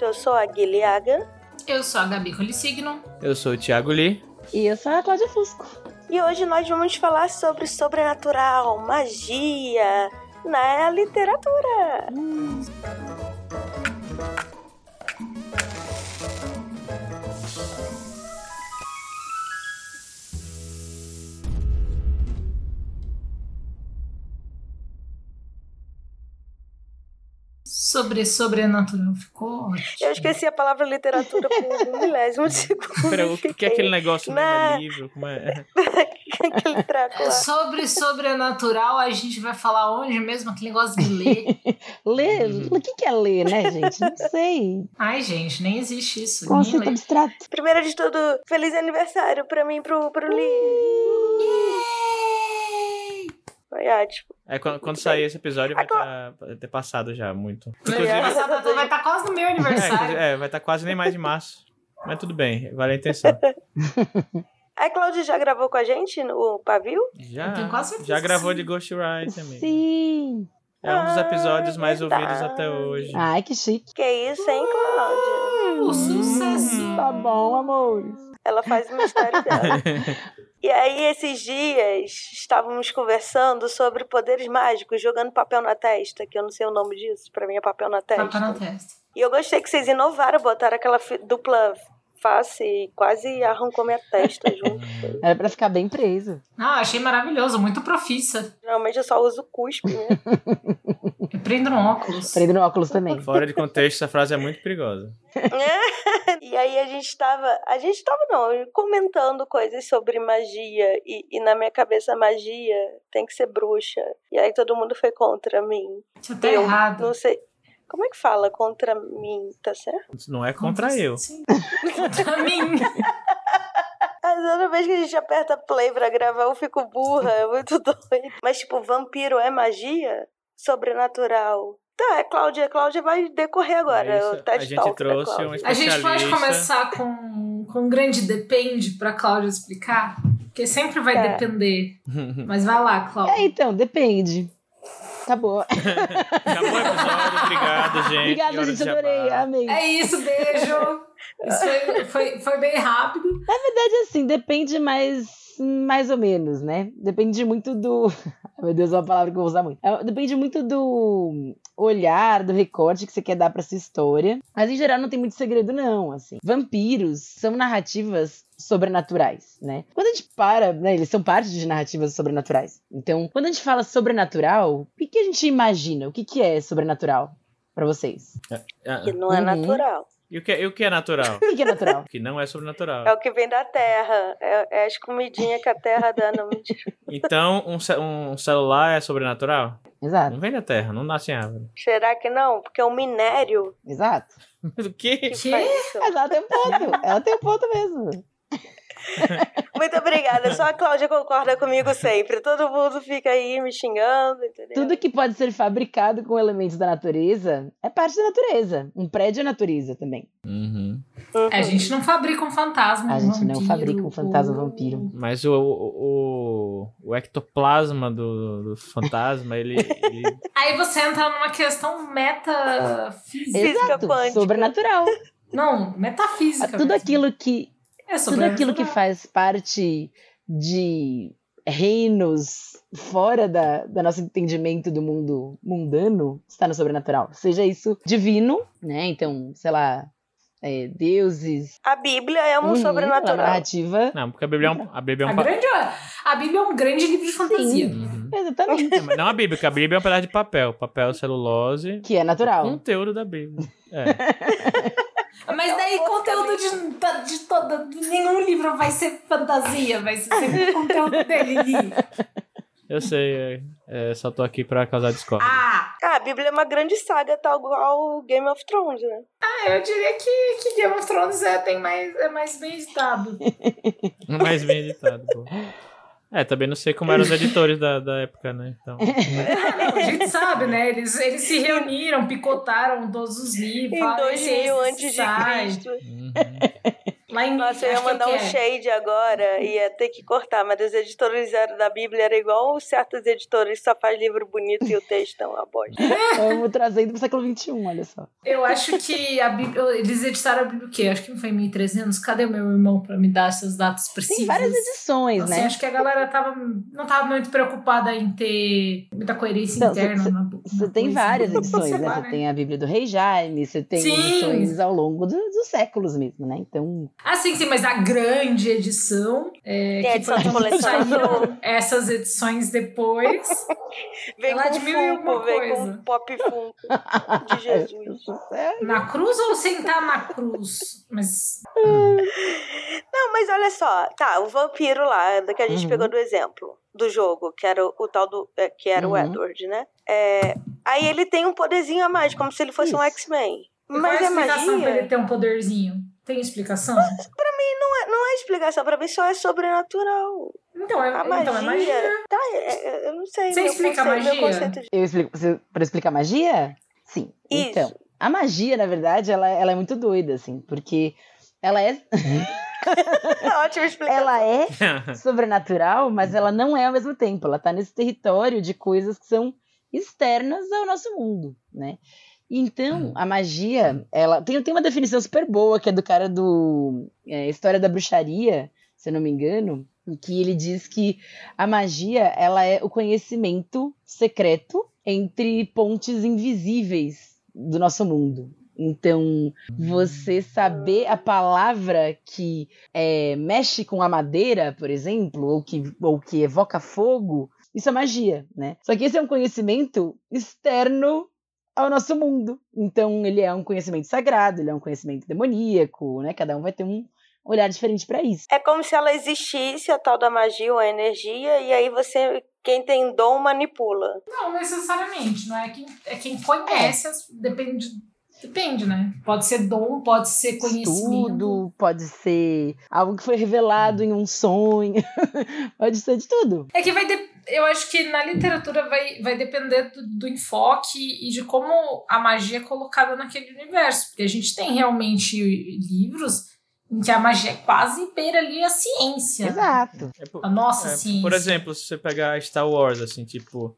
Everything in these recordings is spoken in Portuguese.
Eu sou a Guilhaga. Eu sou a Gabi Colissigno. Eu sou o Thiago Lee. E eu sou a Cláudia Fusco. E hoje nós vamos falar sobre sobrenatural, magia na literatura. Hum. Sobre sobrenatural. Ficou ótimo. Eu esqueci a palavra literatura por um milésimo de segundo. Pera, o que é aquele negócio no livro? Como é? aquele traco lá. Sobre sobrenatural, a gente vai falar onde mesmo? Aquele negócio de ler. ler? Uhum. O que é ler, né, gente? Não sei. Ai, gente, nem existe isso. Conceito abstrato. Primeiro de tudo, feliz aniversário pra mim, pro, pro Lee. Foi ótimo. É, quando, quando sair esse episódio vai tá, ter passado já muito. Inclusive, vai estar tá quase no meu aniversário. É, é vai estar tá quase nem mais de março. Mas tudo bem, vale a intenção. A Claudia já gravou com a gente no pavio? Já. Já gravou de Ghost Ride também. Sim. É um dos episódios ah, mais ouvidos até hoje. Ai, que chique. Que isso, hein, Cláudia? O sucesso. Tá bom, amores. Ela faz o mistério dela. E aí, esses dias, estávamos conversando sobre poderes mágicos, jogando papel na testa, que eu não sei o nome disso, pra mim é papel na testa. Papel na testa. E eu gostei que vocês inovaram, botaram aquela dupla face e quase arrancou minha testa junto. Era pra ficar bem preso. Ah, achei maravilhoso, muito profissa. Normalmente eu só uso cuspe, né? eu prendo no óculos. Prendo no óculos também. Fora de contexto, essa frase é muito perigosa. e aí a gente tava. A gente tava, não, comentando coisas sobre magia. E, e na minha cabeça, magia tem que ser bruxa. E aí todo mundo foi contra mim. Isso tá errado. Não sei. Como é que fala contra mim, tá certo? Não é contra, contra eu. Sim. contra mim. Toda vez que a gente aperta play pra gravar, eu fico burra, é muito doido. Mas, tipo, vampiro é magia? Sobrenatural. Tá, é Cláudia. Cláudia vai decorrer agora. É o a gente trouxe um A gente pode começar com, com um grande depende pra Cláudia explicar? Porque sempre vai é. depender. Mas vai lá, Cláudia. É, então, depende. Acabou. Acabou o episódio. Obrigado, gente. Obrigada, gente. Adorei. Amei. É isso, beijo. Isso foi, foi, foi bem rápido. Na verdade, assim, depende mais mais ou menos, né? Depende muito do. Meu Deus, é uma palavra que eu vou usar muito. É, depende muito do olhar, do recorte que você quer dar para essa história. Mas em geral não tem muito segredo, não. Assim, vampiros são narrativas sobrenaturais, né? Quando a gente para, né, eles são parte de narrativas sobrenaturais. Então, quando a gente fala sobrenatural, o que, a gente imagina? O que, que é sobrenatural para vocês? É, é, que não é uhum. natural. E o que, e o que é natural? o que é natural? O que não é sobrenatural. É o que vem da terra. É, é as comidinhas que a terra dá, não mentira. Então, um, um celular é sobrenatural? Exato. Não vem da terra, não nasce em árvore. Será que não? Porque é um minério. Exato. o quê? Que? que? Ela tem um ponto. Ela tem um ponto mesmo. Muito obrigada. Só a Cláudia concorda comigo sempre. Todo mundo fica aí me xingando, entendeu? Tudo que pode ser fabricado com elementos da natureza é parte da natureza. Um prédio é natureza também. Uhum. Uhum. A gente não fabrica um fantasma. A gente não fabrica um fantasma vampiro. Mas o, o, o ectoplasma do, do fantasma, ele, ele, Aí você entra numa questão metafísica. Exato, sobrenatural. Não, metafísica. Tudo mesmo. aquilo que é Tudo aquilo que faz parte de reinos fora da, da nosso entendimento do mundo mundano está no sobrenatural. Seja isso divino, né? Então, sei lá, é, deuses. A Bíblia é um uhum, sobrenatural. narrativa. Não, porque a Bíblia é um. A Bíblia é um, a grande, a Bíblia é um grande livro de fantasia. Uhum. Exatamente. Não, não a Bíblia, porque a Bíblia é um pedaço de papel. Papel celulose. Que é natural. O conteúdo da Bíblia. É. Mas daí conteúdo de, de toda. Nenhum livro vai ser fantasia, vai ser sempre o conteúdo dele ali. Eu sei, é, é, só tô aqui pra causar discórdia. Ah! ah! A Bíblia é uma grande saga, tal qual Game of Thrones, né? Ah, eu diria que, que Game of Thrones é, tem mais, é mais bem editado. mais bem editado, pô. É, também não sei como eram os editores da, da época, né? Então... a gente sabe, né? Eles, eles se reuniram, picotaram todos os livros. Em 2000 antes de Cristo. Uhum. Lá em Nossa, eu ia é mandar um é. shade agora e ia ter que cortar, mas os editores eram da Bíblia era igual certos editores só faz livro bonito e o texto é uma bosta. Vamos trazendo pro século XXI, olha só. Eu acho que a Bíblia, eles editaram a Bíblia o quê? Acho que não foi em 1300. Cadê o meu irmão pra me dar essas datas precisas? Tem várias edições, Assim, né? acho que a galera tava, não tava muito preocupada em ter muita coerência Não, interna. cê- na- Você tem várias edições, né? Você tem a Bíblia do Rei Jaime, você tem Sim. edições ao longo do- dos séculos mesmo, né? Então, Ah, sim, sim, mas a grande edição. É, Tem a que edição de coleção. saíram essas edições depois. Vem Ela com de mil e Funko, uma vem coisa. com um pop Funko de Jesus. Na cruz ou sentar na cruz? Mas. Não, mas olha só, tá, o vampiro lá, que a gente Uhum. pegou do exemplo do jogo, que era o, o tal do. é, que era o Uhum. Edward, né? É, aí ele tem um poderzinho a mais, como se ele fosse um Isso. X-Men. Qual Mas é a é explicação pra magia. ele ter um poderzinho? Tem explicação? Não é, não é explicação, pra mim só é sobrenatural. Então é, A então é magia. magia. Tá, é- é- eu não sei. Você explica a conceito- meu magia? conceito de- eu explico. Pra explicar magia? Sim. Isso. Então, a magia, na verdade, ela, ela é muito doida, assim, porque ela é, Ótima explicação. ela é sobrenatural, mas ela não é ao mesmo tempo. Ela tá nesse território de coisas que são externas ao nosso mundo, né? Então, a magia, ela tem, tem uma definição super boa, que é do cara do é, História da Bruxaria, se eu não me engano, em que ele diz que a magia, ela é o conhecimento secreto entre pontes invisíveis do nosso mundo. Então, você saber a palavra que é, mexe com a madeira, por exemplo, ou que, ou que evoca fogo, isso é magia, né? Só que esse é um conhecimento externo ao nosso mundo. Então, ele é um conhecimento sagrado, ele é um conhecimento demoníaco, né? Cada um vai ter um olhar diferente para isso. É como se ela existisse, a tal da magia ou a energia, e aí você, quem tem dom, manipula. Não necessariamente, não é quem, é quem conhece, as- depende, depende, né? Pode ser dom, pode ser conhecimento. Estudo, pode ser algo que foi revelado em um sonho, pode ser de tudo. É que vai de- eu acho que na literatura vai, vai depender do, do enfoque e de como a magia é colocada naquele universo. Porque a gente tem realmente livros em que a magia é quase beira ali a ciência. Exato. É por- A nossa é, ciência. Por exemplo, se você pegar Star Wars, assim, tipo,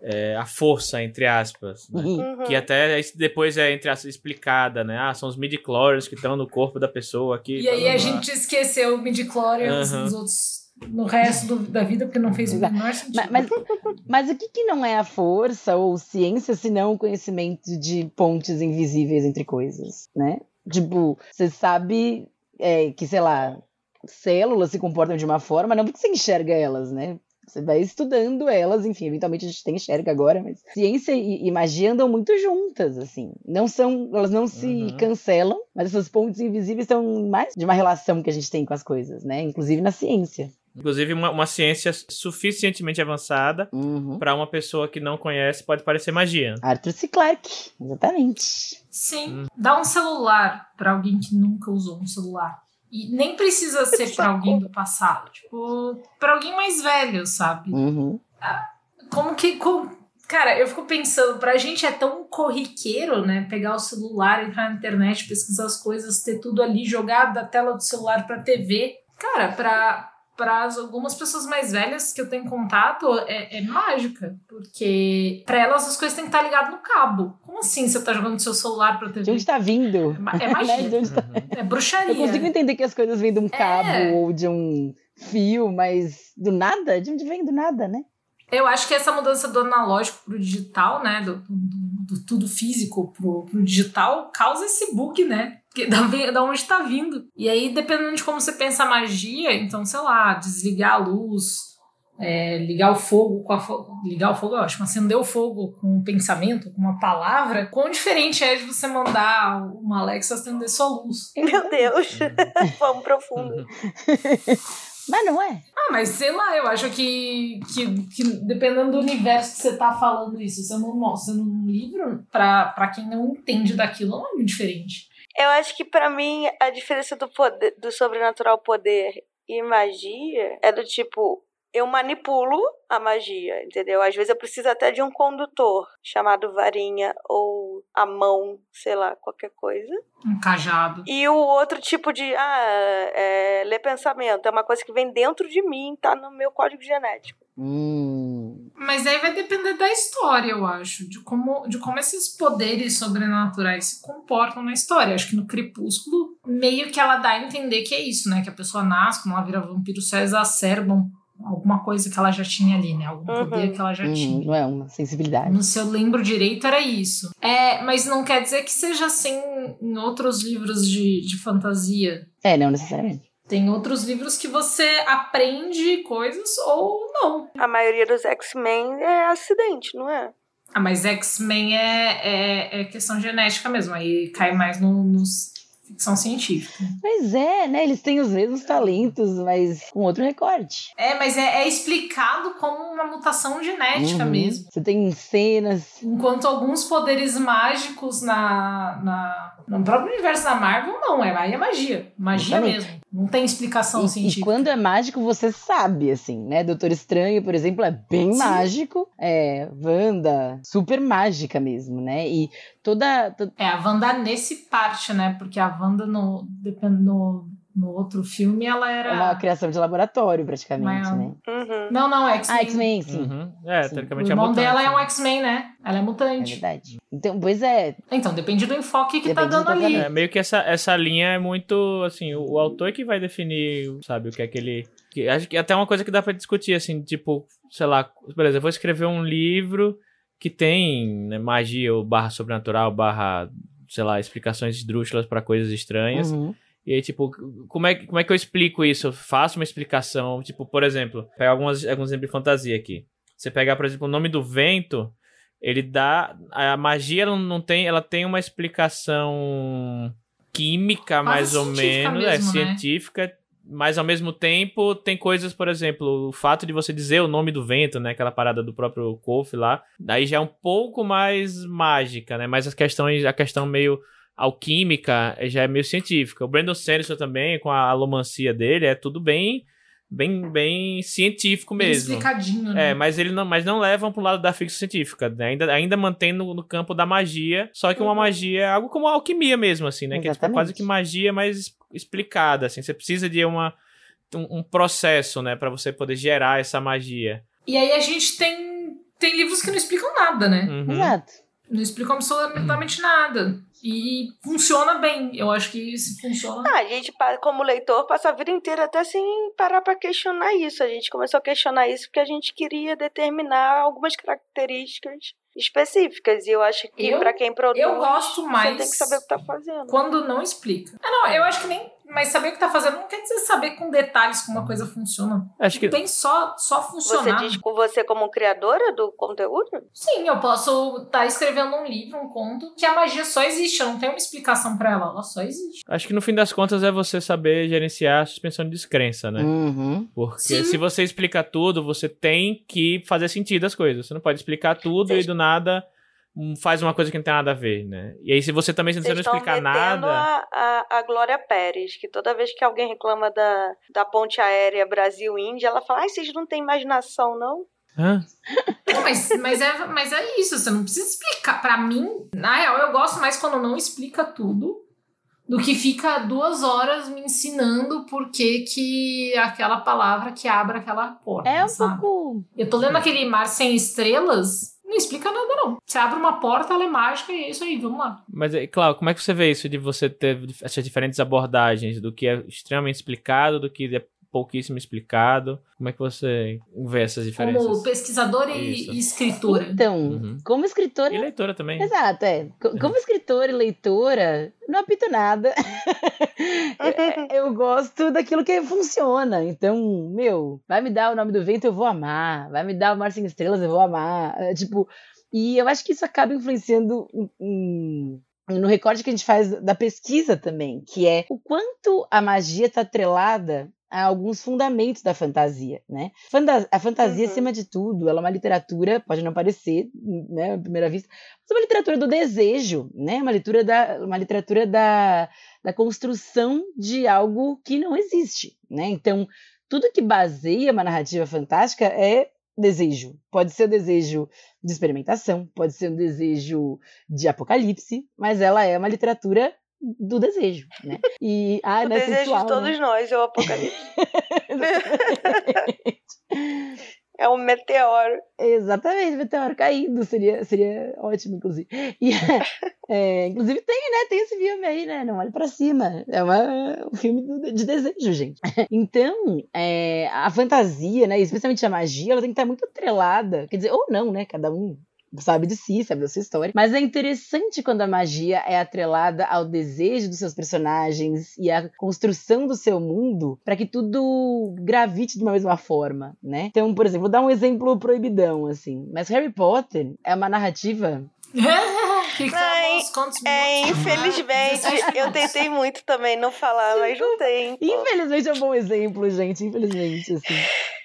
é, a força, entre aspas, né? Uhum. Que até depois é, entre aspas, explicada, né? Ah, são os midi-chlorians que estão no corpo da pessoa aqui. E aí a gente esqueceu o midi-chlorians Aham. dos outros no resto do- da vida, porque não fez o Exato. menor sentido. Mas, mas, mas o que, que não é a força ou ciência se não o conhecimento de pontes invisíveis entre coisas, né? Tipo, você sabe é, que, sei lá, células se comportam de uma forma, não porque você enxerga elas, né? Você vai estudando elas, enfim, eventualmente a gente tem enxerga agora, mas ciência e, e magia andam muito juntas, assim. Não são, elas não se Uhum. cancelam, mas essas pontes invisíveis são mais de uma relação que a gente tem com as coisas, né? Inclusive na ciência. Inclusive, uma, uma ciência suficientemente avançada Uhum. para uma pessoa que não conhece pode parecer magia. Arthur C. Clarke, exatamente. Sim. Dá um celular pra alguém que nunca usou um celular. E nem precisa ser pra alguém do passado. Tipo, pra alguém mais velho, sabe? Uhum. Como que. como- Cara, eu fico pensando, pra gente é tão corriqueiro, né? Pegar o celular, entrar na internet, pesquisar as coisas, ter tudo ali jogado da tela do celular pra TV. Cara, pra, as- algumas pessoas mais velhas que eu tenho contato, é, é mágica. Porque pra elas as coisas têm que estar ligadas no cabo. Como assim você tá jogando seu celular pra De TV? onde tá vindo? É é Né? magia. De onde tá- É bruxaria. Eu consigo entender que as coisas vêm de um cabo É. ou de um fio, mas do nada? De onde vem do nada, né? Eu acho que essa mudança do analógico pro digital, né? Do, do- do tudo físico pro, pro digital, causa esse bug, né? Porque da, da onde tá vindo. E aí, dependendo de como você pensa a magia, então, sei lá, desligar a luz, é, ligar o fogo com a fo- ligar o fogo é ótimo, acender o fogo com um pensamento, com uma palavra, quão diferente é de você mandar uma Alexa acender sua luz. Meu Deus, vamos profundo. Mas não é. Ah, mas sei lá, eu acho que, que, que dependendo do universo que você tá falando isso, sendo um, sendo um livro, pra, pra quem não entende daquilo, não é muito diferente. Eu acho que pra mim a diferença do poder, do sobrenatural poder e magia é do tipo eu manipulo a magia, entendeu? Às vezes eu preciso até de um condutor chamado varinha ou a mão, sei lá, qualquer coisa. Um cajado. E o outro tipo de, ah, é, ler pensamento, é uma coisa que vem dentro de mim, tá no meu código genético. Hum. Mas aí vai depender da história, eu acho. De como, de como esses poderes sobrenaturais se comportam na história. Acho que no Crepúsculo, meio que ela dá a entender que é isso, né? Que a pessoa nasce, quando ela vira vampiro, só exacerbam alguma coisa que ela já tinha ali, né? Algum Uhum. poder que ela já Hum, tinha. não é uma sensibilidade. Não se eu lembro direito, era isso. É, mas não quer dizer que seja assim em outros livros de, de fantasia. É, não necessariamente. Tem outros livros que você aprende coisas ou não. A maioria dos X-Men é acidente, não é? Ah, mas X-Men é, é, é questão genética mesmo. Aí cai mais no, nos ficção científica. Mas é, né? Eles têm os mesmos talentos, mas com outro recorte. É, mas é, é explicado como uma mutação genética Uhum. mesmo. Você tem cenas. Enquanto alguns poderes mágicos na, na, no próprio universo da Marvel, não, é, aí é magia. Magia Exatamente. mesmo. Não tem explicação E, e científica. quando é mágico, você sabe, assim, né? Doutor Estranho, por exemplo, é bem Sim. mágico. É, Wanda, super mágica mesmo, né? E toda. to- É, a Wanda nesse parte, né? Porque a Wanda no, no, no outro filme, ela era. É uma criação de laboratório, praticamente, Mas- né? Uhum. Não, não, X-Men. Ah, X-Men, sim. Uhum. É, Sim. O teoricamente é irmão mutante, dela é um né? X-Men, né? Ela é É mutante. verdade. Então, pois é. Então, depende do enfoque que tá Depende do dando ali. É, meio que essa, essa linha é muito, assim, o, o autor que vai definir, sabe, o que é que ele... Que, acho que até uma coisa que dá pra discutir, assim, tipo, sei lá, beleza, eu vou escrever um livro que tem né, magia ou barra sobrenatural, barra, sei lá, explicações esdrúxulas pra coisas estranhas. Uhum. E aí, tipo, como é, que- como é que eu explico isso? Eu faço uma explicação, tipo, por exemplo, pegar algumas, alguns exemplos de fantasia aqui. Você pegar, por exemplo, o nome do vento, ele dá. A magia ela não tem. Ela tem uma explicação química, mais ou menos. mesmo, é, né? científica. Mas ao mesmo tempo tem coisas, por exemplo, o fato de você dizer o nome do vento, né? Aquela parada do próprio Kof lá. Daí já é um pouco mais mágica, né? Mas as questões, a questão meio alquímica já é meio científica. O Brandon Sanderson também, com a alomancia dele, é tudo bem, bem, bem científico Bem mesmo. explicadinho, né? É, mas ele não, mas não levam pro lado da ficção científica, né? ainda, ainda mantém no, no campo da magia, só que uma Uhum. magia é algo como a alquimia mesmo, assim, né? Que é tipo, Exatamente. quase que magia, mas es- explicada, assim. Você precisa de uma, um, um processo, né, para você poder gerar essa magia. E aí a gente tem, tem livros que não explicam nada, né? Uhum. Exato. Não explicam absolutamente nada. E funciona bem. Eu acho que isso funciona. Ah, a gente, como leitor, passa a vida inteira até sem parar pra questionar isso. A gente começou a questionar isso porque a gente queria determinar algumas características específicas. E eu acho que pra quem produz, eu gosto mais- você tem que saber o que tá fazendo. Quando não explica. Ah, não, eu acho que nem. Mas saber o que tá fazendo não quer dizer saber com detalhes como uma coisa funciona. Acho que Tem só, só Você funcionar. diz com você como criadora do conteúdo? Sim, eu posso estar escrevendo um livro, um conto, que a magia só existe. Eu não tenho uma explicação pra ela. Ela só existe. acho que no fim das contas é você saber gerenciar a suspensão de descrença, né? Uhum. Porque Sim. se você explica tudo, você tem que fazer sentido as coisas. Você não pode explicar tudo e do nada faz uma coisa que não tem nada a ver, né? E aí, se você também se você não estão explicar metendo nada. a, a, a Glória Pérez, que toda vez que alguém reclama da, da ponte aérea Brasil-Índia, ela fala, ai, vocês não têm imaginação, não? Hã? Mas, mas, é, mas é isso. Você não precisa explicar. Pra mim, na real, eu gosto mais quando não explica tudo. Do que fica duas horas me ensinando por que, que aquela palavra que abre aquela porta. É um sabe? pouco. Eu tô lendo aquele Mar Sem Estrelas, não explica nada, não. Você abre uma porta, ela é mágica e é isso aí, vamos lá. Mas, é, claro, como é que você vê isso de você ter essas diferentes abordagens do que é extremamente explicado, do que é pouquíssimo explicado? Como é que você vê essas diferenças? Como pesquisadora e, Isso. e escritora. Então, Uhum. como escritora. E leitora também. Exato, é. Co- Como escritora e leitora, não apito nada. eu, eu gosto daquilo que funciona. Então, meu, vai me dar o nome do vento, eu vou amar. Vai me dar o Mar Sem Estrelas, eu vou amar. É, tipo, e eu acho que isso acaba influenciando em- no recorte que a gente faz da pesquisa também, que é o quanto a magia está atrelada a alguns fundamentos da fantasia, né? A fantasia, Uhum. acima de tudo, ela é uma literatura, pode não parecer, né, à primeira vista, mas é uma literatura do desejo, né? Uma literatura da, uma literatura da, da construção de algo que não existe, né? Então, tudo que baseia uma narrativa fantástica é desejo. Pode ser o desejo de experimentação, pode ser um desejo de apocalipse, mas ela é uma literatura do desejo, né? E ah, o né, desejo de todos né? nós é o apocalipse. É um meteoro. Exatamente, meteoro caindo. Seria, seria ótimo, inclusive. E, é, inclusive tem, né? Tem esse filme aí, né? Não olhe pra cima. É uma, um filme de desejo, gente. Então, é, a fantasia, né? Especialmente a magia, ela tem que estar muito atrelada. Quer dizer, ou não, né? Cada um sabe de si, sabe da sua história. Mas é interessante quando a magia é atrelada ao desejo dos seus personagens e à construção do seu mundo para que tudo gravite de uma mesma forma, né? Então, por exemplo, vou dar um exemplo proibidão, assim. Mas Harry Potter é uma narrativa que não, é, infelizmente, eu tentei muito também não falar, mas não tem. Infelizmente é um bom exemplo, gente. Infelizmente, assim.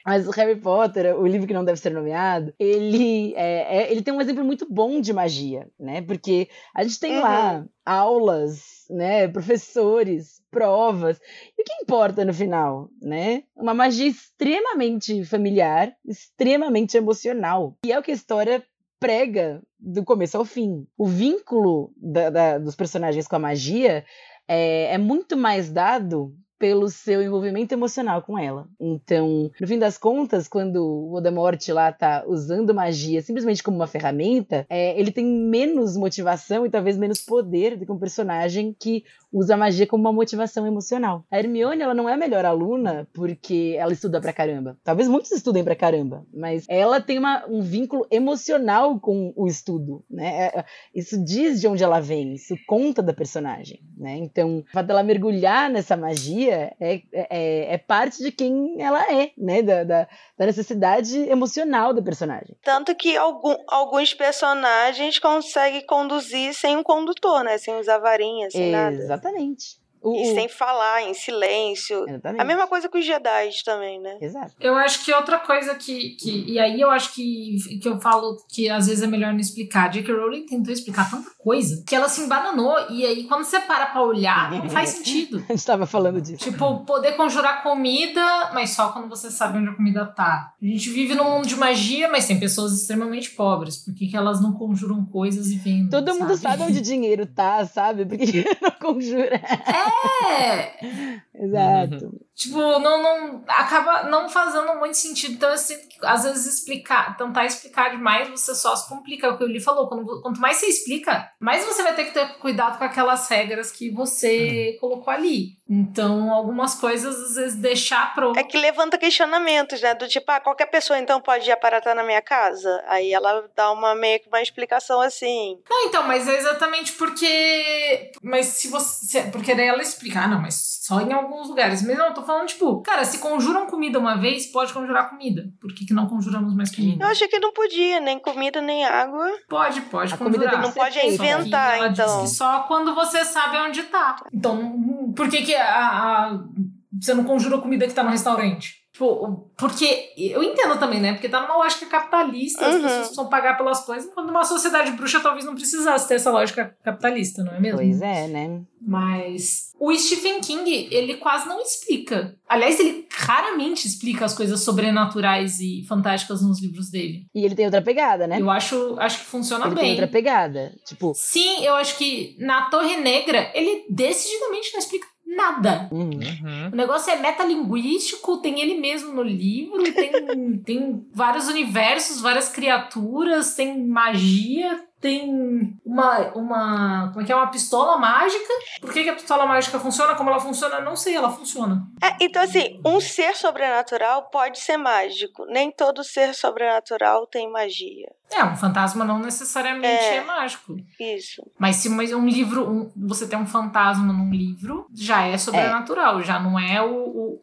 Mas o Harry Potter, o livro que não deve ser nomeado, ele, é, é, ele tem um exemplo muito bom de magia, né? Porque a gente tem uhum. lá aulas, né? Professores, provas. E o que importa no final, né? Uma magia extremamente familiar, extremamente emocional. E é o que a história prega do começo ao fim. O vínculo da, da, dos personagens com a magia é, é muito mais dado pelo seu envolvimento emocional com ela. Então, no fim das contas, quando o Voldemort lá tá usando magia simplesmente como uma ferramenta, é, ele tem menos motivação e talvez menos poder do que um personagem que usa a magia como uma motivação emocional. A Hermione, ela não é a melhor aluna porque ela estuda pra caramba. Talvez muitos estudem pra caramba, mas ela tem uma, um vínculo emocional com o estudo, né? É, é, isso diz de onde ela vem, isso conta da personagem, né? Então, o fato dela mergulhar nessa magia é, é, é parte de quem ela é, né? Da, da, da, necessidade emocional da personagem. Tanto que algum, alguns personagens conseguem conduzir sem um condutor, né? Sem usar varinha, sem Exatamente. nada. Exatamente. O, e sem falar, em silêncio. Exatamente. A mesma coisa com os Jedi também, né? Exato. Eu acho que outra coisa que, que. E aí eu acho que, que eu falo que às vezes é melhor não explicar. J.K. Rowling tentou explicar tanta coisa que ela se embananou. E aí, quando você para pra olhar, não faz sentido. a gente tava falando disso. Tipo, poder conjurar comida, mas só quando você sabe onde a comida tá. A gente vive num mundo de magia, mas tem pessoas extremamente pobres. Por que, que elas não conjuram coisas e vendem? Todo sabe? mundo sabe onde dinheiro tá, sabe? Por que não conjura? É! É! Exato. Uhum. Tipo, não, não. Acaba não fazendo muito sentido. Então, assim, às vezes explicar, tentar explicar demais, você só se complica. É o que o Lee falou. Quando, quanto mais você explica, mais você vai ter que ter cuidado com aquelas regras que você uhum. colocou ali. Então, algumas coisas, às vezes, deixar pro. É que levanta questionamentos, né? Do tipo, ah, qualquer pessoa então pode ir aparatar na minha casa? Aí ela dá uma meio que uma explicação assim. Não, então, mas é exatamente porque. Mas se você. Porque daí ela explica, ah, não, mas só em alguns lugares. Mas não, eu tô falando, tipo, cara, se conjuram comida uma vez, pode conjurar comida. Por que, que não conjuramos mais comida? Eu achei que não podia, nem comida, nem água. Pode, pode a conjurar. Comida não pode inventar, ela então. Diz que só quando você sabe onde tá. Então, por que que a, a você não conjura comida que tá no restaurante? Tipo, porque eu entendo também, né? Porque tá numa lógica capitalista, as uhum. pessoas precisam pagar pelas coisas, enquanto numa sociedade bruxa talvez não precisasse ter essa lógica capitalista, não é mesmo? Pois é, né? Mas o Stephen King, ele quase não explica. Aliás, ele raramente explica as coisas sobrenaturais e fantásticas nos livros dele. E ele tem outra pegada, né? Eu acho, acho que funciona ele bem. Tem outra pegada. Tipo. Sim, eu acho que na Torre Negra, ele decididamente não explica nada. Uhum. uhum. O negócio é metalinguístico, tem ele mesmo no livro, tem, tem vários universos, várias criaturas, tem magia, tem uma, uma. Como é que é? Uma pistola mágica. Por que, que, a pistola mágica funciona? Como ela funciona? Não sei, ela funciona. É, então, assim, um ser sobrenatural pode ser mágico. Nem todo ser sobrenatural tem magia. É, um fantasma não necessariamente é, é mágico. Isso. Mas se um livro. Um, você tem um fantasma num livro, já é sobrenatural, é. já não é o, o, o,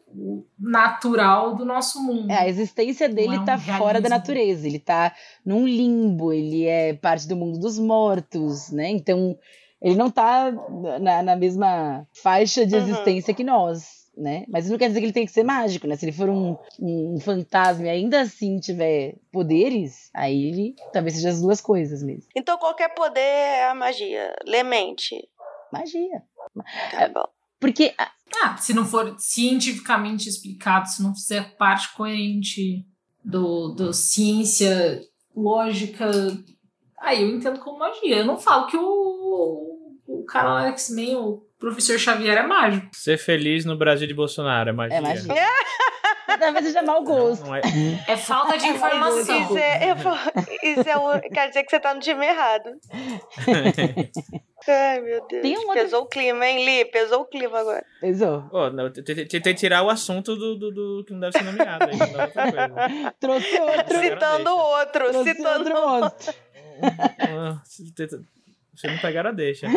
natural do nosso mundo. É, a existência dele é tá um fora da natureza. Ele tá num limbo, ele é parte do mundo dos mortos, né? Então, ele não tá na, na mesma faixa de uhum. existência que nós. Né? Mas isso não quer dizer que ele tem que ser mágico, né? Se ele for um, um, fantasma e ainda assim tiver poderes, aí ele talvez seja as duas coisas mesmo. Então qualquer poder é a magia. Lemente. Magia. Tá bom. Porque ah, se não for cientificamente explicado, se não fizer parte coerente do, do ciência, lógica, aí eu entendo como magia. Eu não falo que o, o cara Alex men o professor Xavier é mágico. Ser feliz no Brasil de Bolsonaro é magia. É magia. Talvez seja mau gosto. Não, não é... É falta de informação. Isso, é, eu- isso é o- quer dizer que você tá no time errado. Ai, meu Deus. Um outro- Pesou o clima, hein, Li? Pesou o clima agora. Pesou. Pô, não, tentei tirar o assunto do, do, do que não deve ser nomeado. Aí, coisa. Trouxe outro. Citando o outro, Trouxe citando outro monstro. Se não pegar, deixa.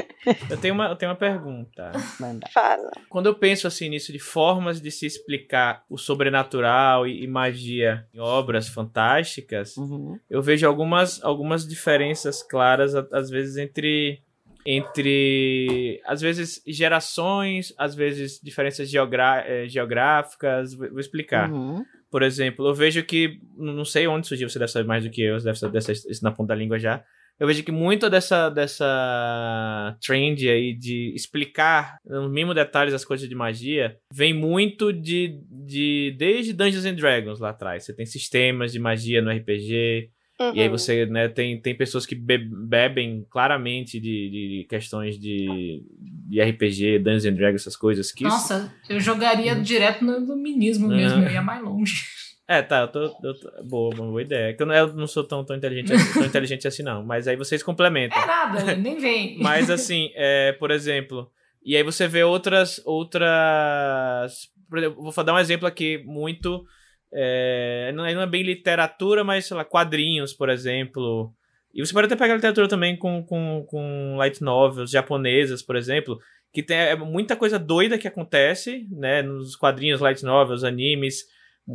Eu tenho uma, eu tenho uma pergunta. Manda. Fala. Quando eu penso assim nisso de formas de se explicar o sobrenatural e, e magia em obras fantásticas, Uhum. eu vejo algumas, algumas diferenças claras, às vezes, entre. Entre. Às vezes, gerações, às vezes, diferenças geogra- eh, geográficas. Vou explicar. Uhum. Por exemplo, eu vejo que. Não sei onde surgiu, você deve saber mais do que eu, você deve saber dessa- isso na ponta da língua já. Eu vejo que muito dessa, dessa trend aí de explicar nos mínimos detalhes as coisas de magia vem muito de, de. Desde Dungeons and Dragons lá atrás. Você tem sistemas de magia no RPG. E aí Uhum. você, né, tem, tem pessoas que be- bebem claramente de, de questões de, de RPG, Dungeons and Dragons, essas coisas. Que isso- Nossa, eu jogaria direto no iluminismo mesmo, eu ia mais longe. É, tá, eu tô. Eu tô boa, uma boa ideia. Que eu não, eu não sou tão, tão, inteligente, tão inteligente assim, não. Mas aí vocês complementam. É nada, nem vem. Mas assim, é, por exemplo. E aí você vê outras. outras. Por exemplo, vou dar um exemplo aqui muito. É, não, é- não é bem literatura, mas, sei lá, quadrinhos, por exemplo. E você pode até pegar literatura também com, com, com light novels japonesas, por exemplo. Que tem é, muita coisa doida que acontece, né? Nos quadrinhos, light novels, animes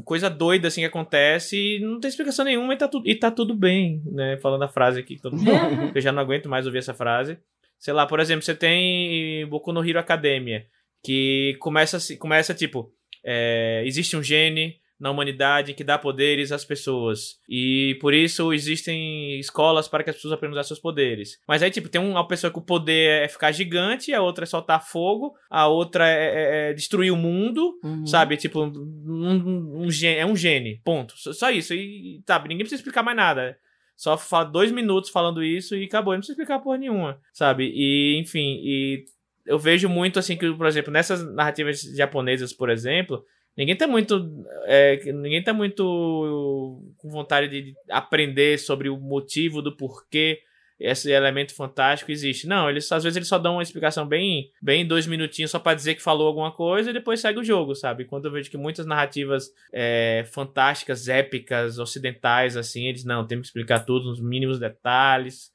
coisa doida assim que acontece e não tem explicação nenhuma e tá, tu, e tá tudo bem, né? Falando a frase aqui, todo mundo, eu já não aguento mais ouvir essa frase. Sei lá, por exemplo, você tem Boku no Hero Academia, que começa, assim- começa tipo, é, existe um gene na humanidade que dá poderes às pessoas. E por isso existem escolas para que as pessoas aprendam a usar seus poderes. Mas aí, tipo, tem uma pessoa que o poder é ficar gigante, a outra é soltar fogo, a outra é, é- é destruir o mundo, Uhum. Sabe? Tipo, um, um é um gene. Ponto. Só, só isso. E, sabe, ninguém precisa explicar mais nada. Só fala dois minutos falando isso e acabou. Não precisa explicar porra nenhuma. Sabe? E, enfim, e eu vejo muito assim que, por exemplo, nessas narrativas japonesas, por exemplo, ninguém tá muito. é, ninguém tá muito com vontade de aprender sobre o motivo do porquê esse elemento fantástico existe. Não, eles às vezes eles só dão uma explicação bem, bem dois minutinhos só pra dizer que falou alguma coisa e depois segue o jogo, sabe? Quando eu vejo que muitas narrativas é, fantásticas, épicas, ocidentais, assim, eles não, tem que explicar tudo nos mínimos detalhes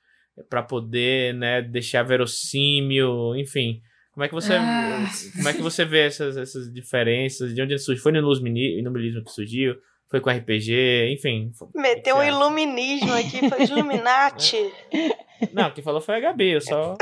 pra poder, né, deixar verossímil, enfim. Como é que você, Ah. como é que você vê essas, essas diferenças? De onde ele surgiu? Foi no iluminismo iluminismo que surgiu? Foi com RPG? Enfim. Meteu um acha? iluminismo aqui, foi de Illuminati. Não, quem falou foi a Gabi, eu só.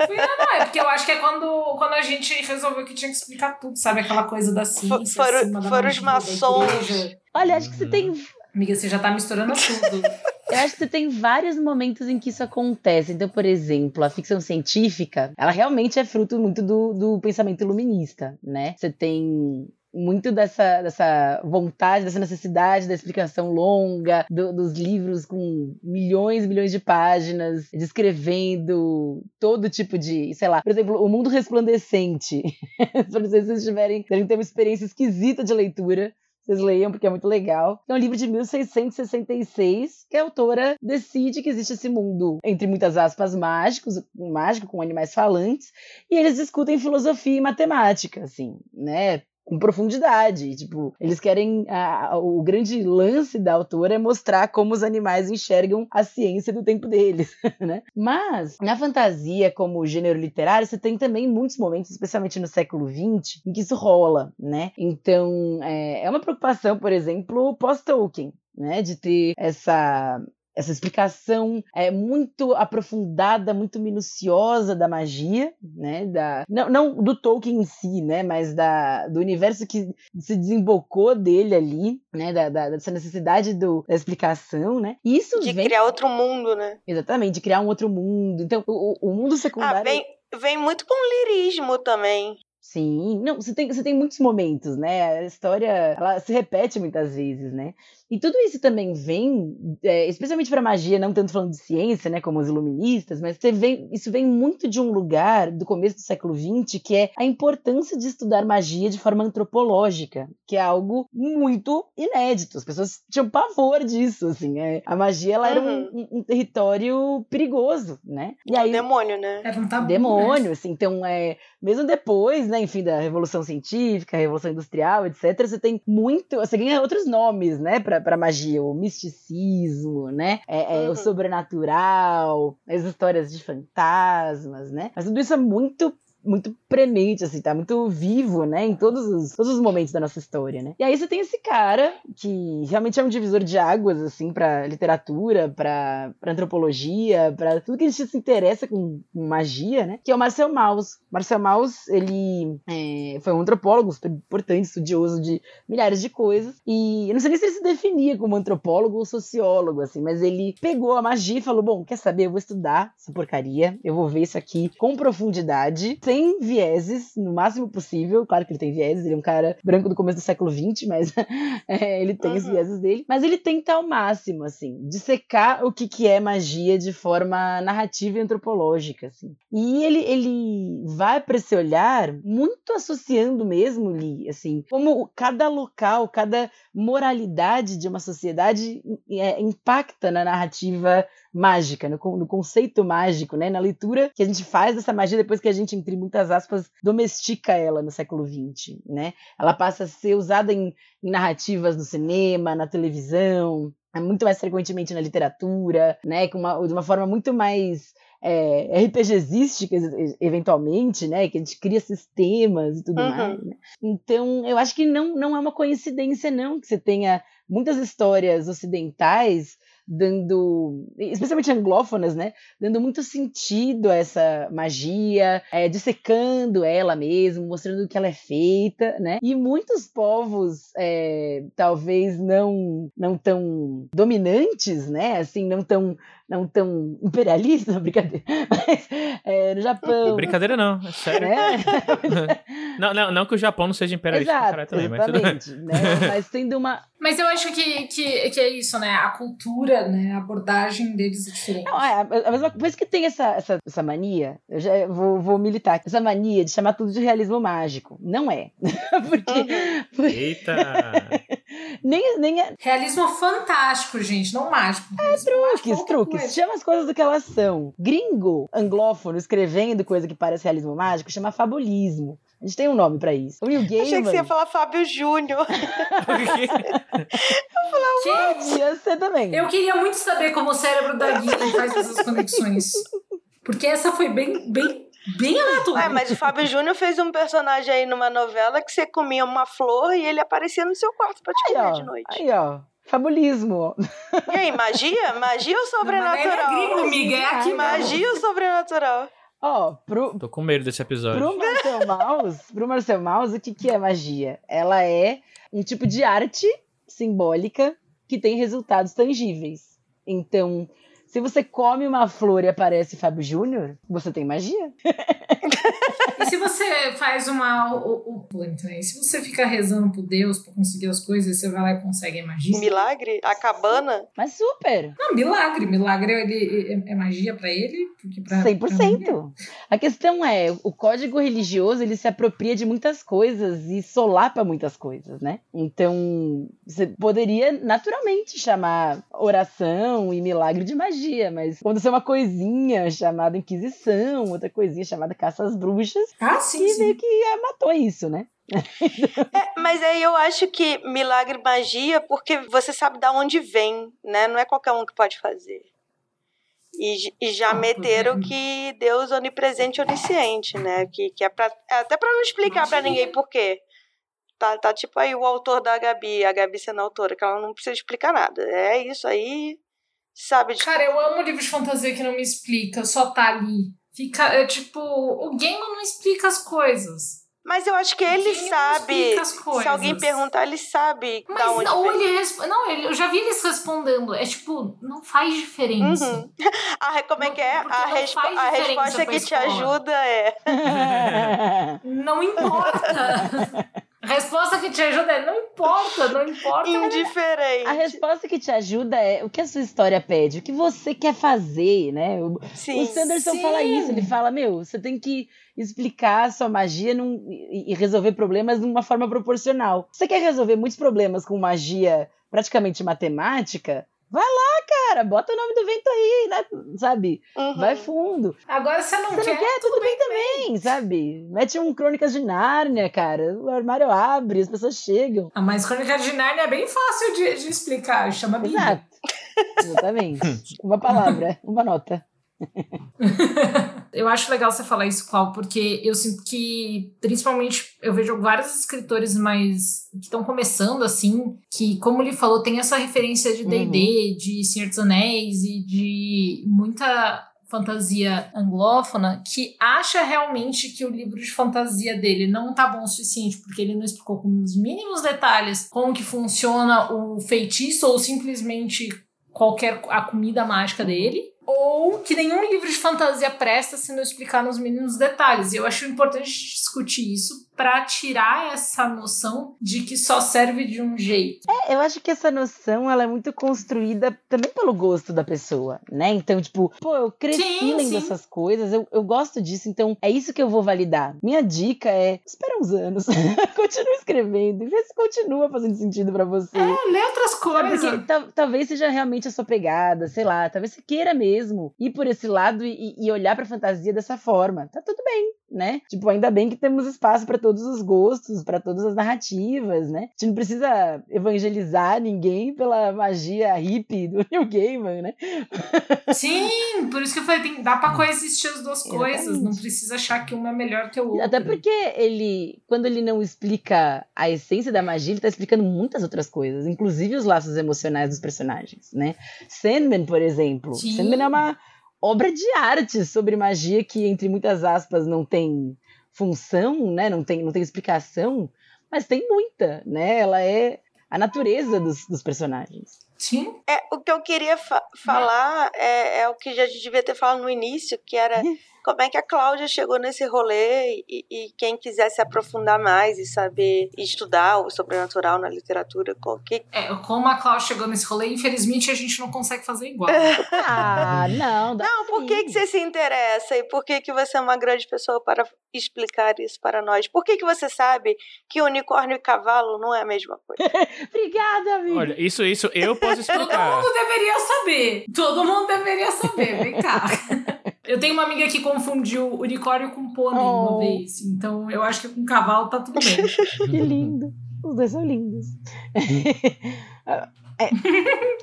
Não, é porque eu acho que é quando, quando a gente resolveu que tinha que explicar tudo, sabe? Aquela coisa da ciência. foram- da foram os maçons. Olha, acho que você tem Amiga, você já tá misturando tudo. Eu acho que tem vários momentos em que isso acontece. Então, por exemplo, a ficção científica, ela realmente é fruto muito do, do pensamento iluminista, né? Você tem muito dessa, dessa vontade, dessa necessidade da explicação longa, do- dos livros com milhões e milhões de páginas, descrevendo todo tipo de, sei lá, por exemplo, O Mundo Resplandecente. Para vocês se tiverem, devem ter uma experiência esquisita de leitura. Vocês leiam porque é muito legal. É um livro de 1666 que a autora decide que existe esse mundo, entre muitas aspas, mágicos, mágico com animais falantes, e eles discutem filosofia e matemática, assim, né? Com profundidade. Tipo, eles querem. a- o grande lance da autora é mostrar como os animais enxergam a ciência do tempo deles, né? Mas, na fantasia, como gênero literário, você tem também muitos momentos, especialmente no século XX, em que isso rola, né? Então, é, é uma preocupação, por exemplo, pós-Tolkien, né? De ter essa essa explicação é muito aprofundada, muito minuciosa da magia, né? Da, não, não do Tolkien em si, né? Mas da, do universo que se desembocou dele ali, né? Da, da- dessa necessidade do, da explicação, né? Isso De vem criar outro mundo, né? exatamente de criar um outro mundo. Então, o, o mundo secundário Ah, vem, vem muito com lirismo também. Sim, não, você tem, você tem muitos momentos, né? A história, ela se repete muitas vezes, né? E tudo isso também vem, é, especialmente para magia, não tanto falando de ciência, né, como os iluministas, mas vem, isso vem muito de um lugar do começo do século XX, que é a importância de estudar magia de forma antropológica, que é algo muito inédito. As pessoas tinham pavor disso, assim. É, a magia ela era um, Uhum. um território perigoso, né? E aí demônio, né? Era um tabu, demônio, né? assim, então é, mesmo depois, né, enfim, da Revolução Científica, Revolução Industrial, etc, você tem muito, você ganha outros nomes, né, pra, pra magia, o misticismo, né, é, é, Uhum. o sobrenatural, as histórias de fantasmas, né, mas tudo isso é muito muito premente, assim, tá muito vivo, né, em todos os, todos os momentos da nossa história, né. E aí você tem esse cara que realmente é um divisor de águas, assim, pra literatura, pra, pra antropologia, pra tudo que a gente se interessa com, magia, né, que é o Marcel Mauss. Marcel Mauss, ele é, foi um antropólogo super importante, estudioso de milhares de coisas, e eu não sei nem se ele se definia como antropólogo ou sociólogo, assim, mas ele pegou a magia e falou, bom, quer saber, eu vou estudar essa porcaria, eu vou ver isso aqui com profundidade, sem vieses, no máximo possível. Claro que ele tem vieses, ele é um cara branco do começo do século XX, mas é, ele tem os Uhum. vieses dele. Mas ele tenta ao máximo, assim, dissecar o que, que é magia de forma narrativa e antropológica, assim. E ele, ele vai para esse olhar muito associando mesmo, Lee, assim, como cada local, cada moralidade de uma sociedade é, impacta na narrativa mágica, no, no conceito mágico, né? Na leitura que a gente faz dessa magia depois que a gente, entre muitas aspas, domestica ela no século XX, né? Ela passa a ser usada em, em narrativas no cinema, na televisão, é muito mais frequentemente na literatura, né? Com uma, de uma forma muito mais é, eventualmente, né? Que a gente cria sistemas e tudo Uhum. mais. né? Então, eu acho que não, não é uma coincidência, não, que você tenha muitas histórias ocidentais dando, especialmente anglófonas, né, dando muito sentido a essa magia, é, dissecando ela mesmo, mostrando o que ela é feita, né, e muitos povos, é, talvez não não tão dominantes, né, assim, não tão não tão imperialistas, não, brincadeira, mas é, no Japão, Brincadeira não, é sério. né, Não, não, não que o Japão não seja imperialista Exato, caralho também, mas tudo bem. exatamente, né, mas tendo uma Mas eu acho que, que, que é isso, né? A cultura, né? A abordagem deles é diferente. Não, é, a mesma coisa que tem essa, essa, essa mania, eu já vou, vou militar, essa mania de chamar tudo de realismo mágico. Não é. porque, porque Eita! nem, nem é Realismo fantástico, gente, não mágico. É, truques, truques. Chama as coisas do que elas são. Gringo, anglófono, escrevendo coisa que parece realismo mágico, chama fabulismo. A gente tem um nome pra isso. O Neil Achei que você ia Gaiman falar Fábio Júnior. Que? podia ser também. Eu queria muito saber como o cérebro da Gui faz essas conexões. Porque essa foi bem, bem, bem aleatória. Ué, mas o Fábio Júnior fez um personagem aí numa novela que você comia uma flor e ele aparecia no seu quarto pra te Aí, comer ó. de noite. Aí, ó. Fabulismo. E aí, magia? Magia ou daí não é sobrenatural? gringo, amiga, é aqui Magia ou sobrenatural? Ó, pro, Tô com medo desse episódio. Pro Marcel Maus, pro Marcel Maus, o que, que é magia? Ela é um tipo de arte simbólica que tem resultados tangíveis. Então, se você come uma flor e aparece Fábio Júnior, você tem magia. E se você faz uma. O, o, então, e se você fica rezando por Deus pra conseguir as coisas, você vai lá e consegue a magia? Milagre? A cabana? Mas super! Não, milagre. Milagre ele, é, é magia pra ele? Porque pra, pra mim é. 100%. A questão é, o código religioso, ele se apropria de muitas coisas e solapa muitas coisas, né? Então, você poderia naturalmente chamar oração e milagre de magia, mas quando você é uma coisinha chamada Inquisição, outra coisinha chamada Caça às Bruxas, Ah, sim, que sim. meio que é, matou isso, né? É, mas aí eu acho que milagre magia, porque você sabe da onde vem, né? Não é qualquer um que pode fazer. E, e já Ah, meteram porque- que Deus onipresente e onisciente, né? Que, que é pra, é até pra não explicar pra ninguém por quê. Tá, tá tipo aí o autor da Gabi, a Gabi sendo autora, que ela não precisa explicar nada. É isso aí, sabe? de- Cara, eu amo livro de fantasia que não me explica, só tá ali. Fica, é tipo, o game não explica as coisas. Mas eu acho que ele sabe. explica as Se alguém perguntar, ele sabe Mas da onde não, vem. ele resp... não, ele, eu já vi eles respondendo. É tipo, não faz diferença. Uhum. A, como é que é? Porque A, respo a resposta que te ajuda é. Não importa. A resposta que te ajuda é não importa, não importa. Indiferente. A resposta que te ajuda é o que a sua história pede, o que você quer fazer, né? O, Sim. o Sanderson sim. fala isso, ele fala, meu, você tem que explicar a sua magia num- e, e resolver problemas de uma forma proporcional. Você quer resolver muitos problemas com magia praticamente matemática? Vai lá, cara, bota o nome do vento aí, né? Sabe? Uhum. Vai fundo. Agora você não Você quer. não quer, tudo bem também, sabe? Mete um Crônicas de Nárnia, cara. O armário abre, as pessoas chegam. Ah, mas Crônica de Nárnia é bem fácil de, de explicar. Chama Bíblia. Exato. Exatamente. Uma palavra, uma nota. Eu acho legal você falar isso, Clau, porque eu sinto que, principalmente, eu vejo vários escritores mais que estão começando assim, que, como ele falou, tem essa referência de D&D, de Senhor dos Anéis e de muita fantasia anglófona que acha realmente que o livro de fantasia dele não tá bom o suficiente porque ele não explicou com os mínimos detalhes como que funciona o feitiço ou simplesmente qualquer a comida mágica dele ou que nenhum livro de fantasia presta se não explicar nos mínimos detalhes. E eu acho importante discutir isso para tirar essa noção de que só serve de um jeito. É, eu acho que essa noção ela é muito construída também pelo gosto da pessoa, né? Então, tipo, pô, eu cresci Sim, lendo sim. essas coisas, eu, eu gosto disso, então é isso que eu vou validar. Minha dica é: espera uns anos, continua escrevendo e vê se continua fazendo sentido pra você. É, lê outras Sabe, coisas. Porque tal- talvez seja realmente a sua pegada, sei lá, talvez você queira mesmo ir por esse lado e, e olhar pra fantasia dessa forma. Tá tudo bem, né? Tipo, ainda bem que temos espaço pra todos os gostos, pra todas as narrativas, né? A gente não precisa evangelizar ninguém pela magia hippie do New Gaiman, né? Sim, por isso que eu falei, tem, dá pra coexistir as duas coisas. Exatamente. Não precisa achar que uma é melhor que a outra. Até porque ele, quando ele não explica a essência da magia, ele tá explicando muitas outras coisas, inclusive os laços emocionais dos personagens, né? Sandman, por exemplo. Sim. Sandman é uma obra de arte sobre magia que, entre muitas aspas, não tem função, né? Não tem, não tem explicação, mas tem muita, né? Ela é a natureza dos, dos personagens. Sim. É, o que eu queria fa- falar é, é o que já devia ter falado no início, que era como é que a Cláudia chegou nesse rolê e, e quem quiser se aprofundar mais e saber estudar o sobrenatural na literatura, qual que É, como a Cláudia chegou nesse rolê, infelizmente a gente não consegue fazer igual. Ah, não, dá Não, por que, sim. que você se interessa e por que, que você é uma grande pessoa para explicar isso para nós? Por que, que você sabe que unicórnio e cavalo não é a mesma coisa? Obrigada, amigo. Olha, isso, isso eu posso Todo explicar. mundo deveria saber. Todo mundo deveria saber. Vem cá. Eu tenho uma amiga que confundiu unicórnio com pônei Oh. uma vez. Então eu acho que com cavalo tá tudo bem. Que lindo. Os dois são lindos.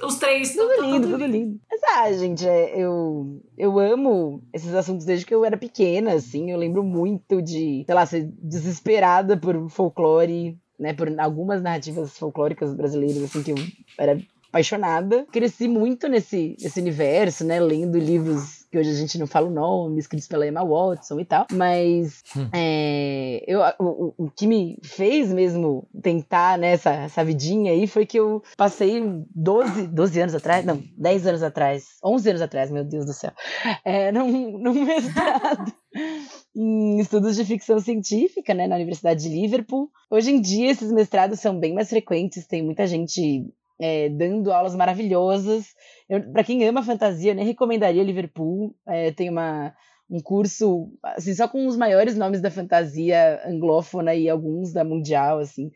Os três. Tudo tá lindo, tudo lindo. Mas, ah, gente, é, eu, eu amo esses assuntos desde que eu era pequena, assim. Eu lembro muito de, sei lá, ser desesperada por folclore, né? Por algumas narrativas folclóricas brasileiras, assim, que eu era apaixonada. Cresci muito nesse, nesse universo, né? Lendo livros que hoje a gente não fala o nome, escritos pela Emma Watson e tal. Mas é, eu, o, o- que me fez mesmo tentar né, essa, essa vidinha aí foi que eu passei 12, 12 anos atrás, não, 10 anos atrás, 11 anos atrás, meu Deus do céu, é, num, num mestrado em estudos de ficção científica, né, na Universidade de Liverpool. Hoje em dia, esses mestrados são bem mais frequentes, tem muita gente é, dando aulas maravilhosas. Para quem ama fantasia, eu nem recomendaria Liverpool. É, tem uma, um curso assim, só com os maiores nomes da fantasia anglófona e alguns da mundial, assim,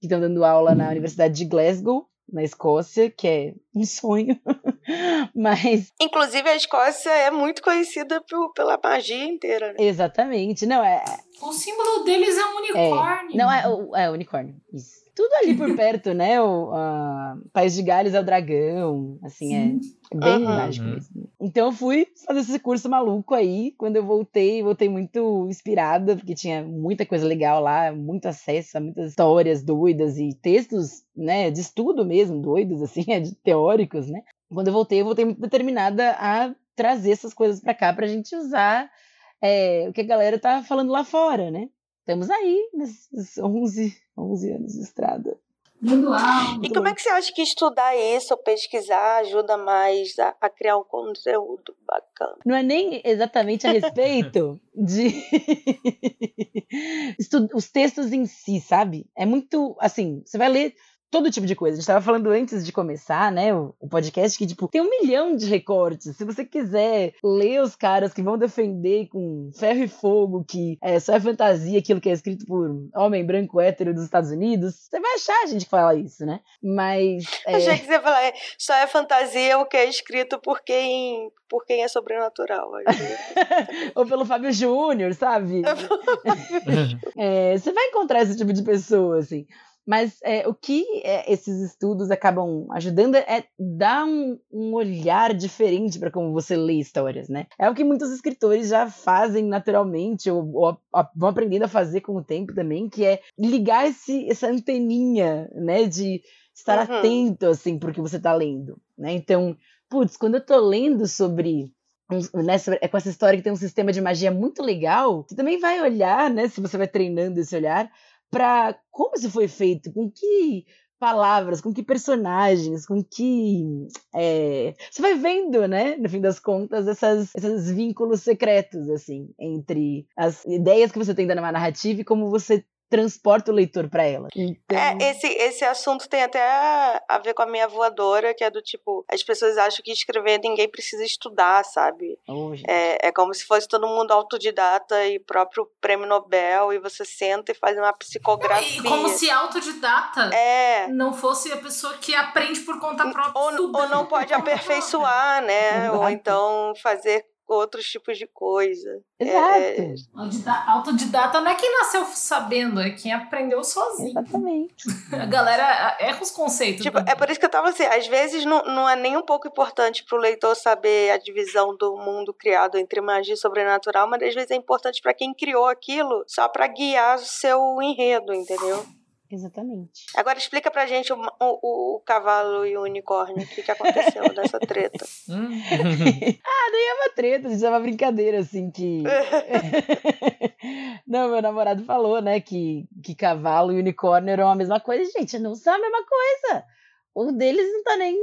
que estão dando aula na Universidade de Glasgow, na Escócia, que é um sonho. Mas Inclusive, a Escócia é muito conhecida por- pela magia inteira, né? exatamente, não é, O símbolo deles é um unicórnio. Não, é, o- é unicórnio. Isso. Tudo ali por perto, né? O a País de Gales é o dragão. Assim, é, é bem Aham. mágico Uhum. mesmo. Então eu fui fazer esse curso maluco aí. Quando eu voltei, voltei muito inspirada, porque tinha muita coisa legal lá, muito acesso a muitas histórias doidas e textos, né? De estudo mesmo, doidos, assim, é, de- teóricos, né? Quando eu voltei, eu voltei muito determinada a trazer essas coisas pra cá pra gente usar é, o que a galera tá falando lá fora, né? Estamos aí, nesses 11, 11 anos de estrada. Alto. E como é que você acha que estudar isso ou pesquisar ajuda mais a, a criar um conteúdo bacana? Não é nem exatamente a respeito de os textos em si, sabe? É muito assim, você vai ler todo tipo de coisa. A gente estava falando antes de começar, né, o, o podcast, que, tipo, tem um milhão de recortes. Se você quiser ler os caras que vão defender com ferro e fogo que é, só é fantasia aquilo que é escrito por homem branco hétero dos Estados Unidos, você vai achar gente que fala isso, né? Mas. é, Achei que você ia falar, é, só é fantasia o que é escrito por quem, por quem é sobrenatural. Ou pelo Fábio Júnior, sabe? É, você vai encontrar esse tipo de pessoa, assim. Mas é, o que é, esses estudos acabam ajudando é dar um, um olhar diferente para como você lê histórias, né? É o que muitos escritores já fazem naturalmente, ou, ou a- vão aprendendo a fazer com o tempo também, que é ligar esse, essa anteninha, né? De estar Uhum. atento, assim, porque você está lendo, né? Então, putz, quando eu tô lendo sobre sobre- é com essa história que tem um sistema de magia muito legal, você também vai olhar, né, se você vai treinando esse olhar, para como isso foi feito, com que palavras, com que personagens, com que. é, Você vai vendo, né, no fim das contas, essas, esses vínculos secretos, assim, entre as ideias que você tem da narrativa e como você transporta o leitor para ela. Então, É, esse, esse assunto tem até a ver com a minha voadora, que é do tipo, as pessoas acham que escrever ninguém precisa estudar, sabe? oh. É, é como se fosse todo mundo autodidata e próprio prêmio Nobel, e você senta e faz uma psicografia. E como se autodidata É. não fosse a pessoa que aprende por conta própria. Ou, ou não pode aperfeiçoar, né? ou Exato. então fazer outros tipos de coisa. Exato. é- Autodida- Autodidata não é quem nasceu sabendo, é quem aprendeu sozinho. Exatamente. A galera erra os conceitos. Tipo, também. é por isso que eu tava assim, às vezes não, não é nem um pouco importante pro leitor saber a divisão do mundo criado entre magia e sobrenatural, mas às vezes é importante pra quem criou aquilo, só pra guiar o seu enredo, entendeu? Exatamente. Agora explica pra gente o, o, o cavalo e o unicórnio, o que, que aconteceu nessa treta. Hum. É uma treta, gente, é uma brincadeira, assim, que. não, meu namorado falou, né, que, que cavalo e unicórnio eram a mesma coisa. Gente, não são a mesma coisa. Um deles não tá nem.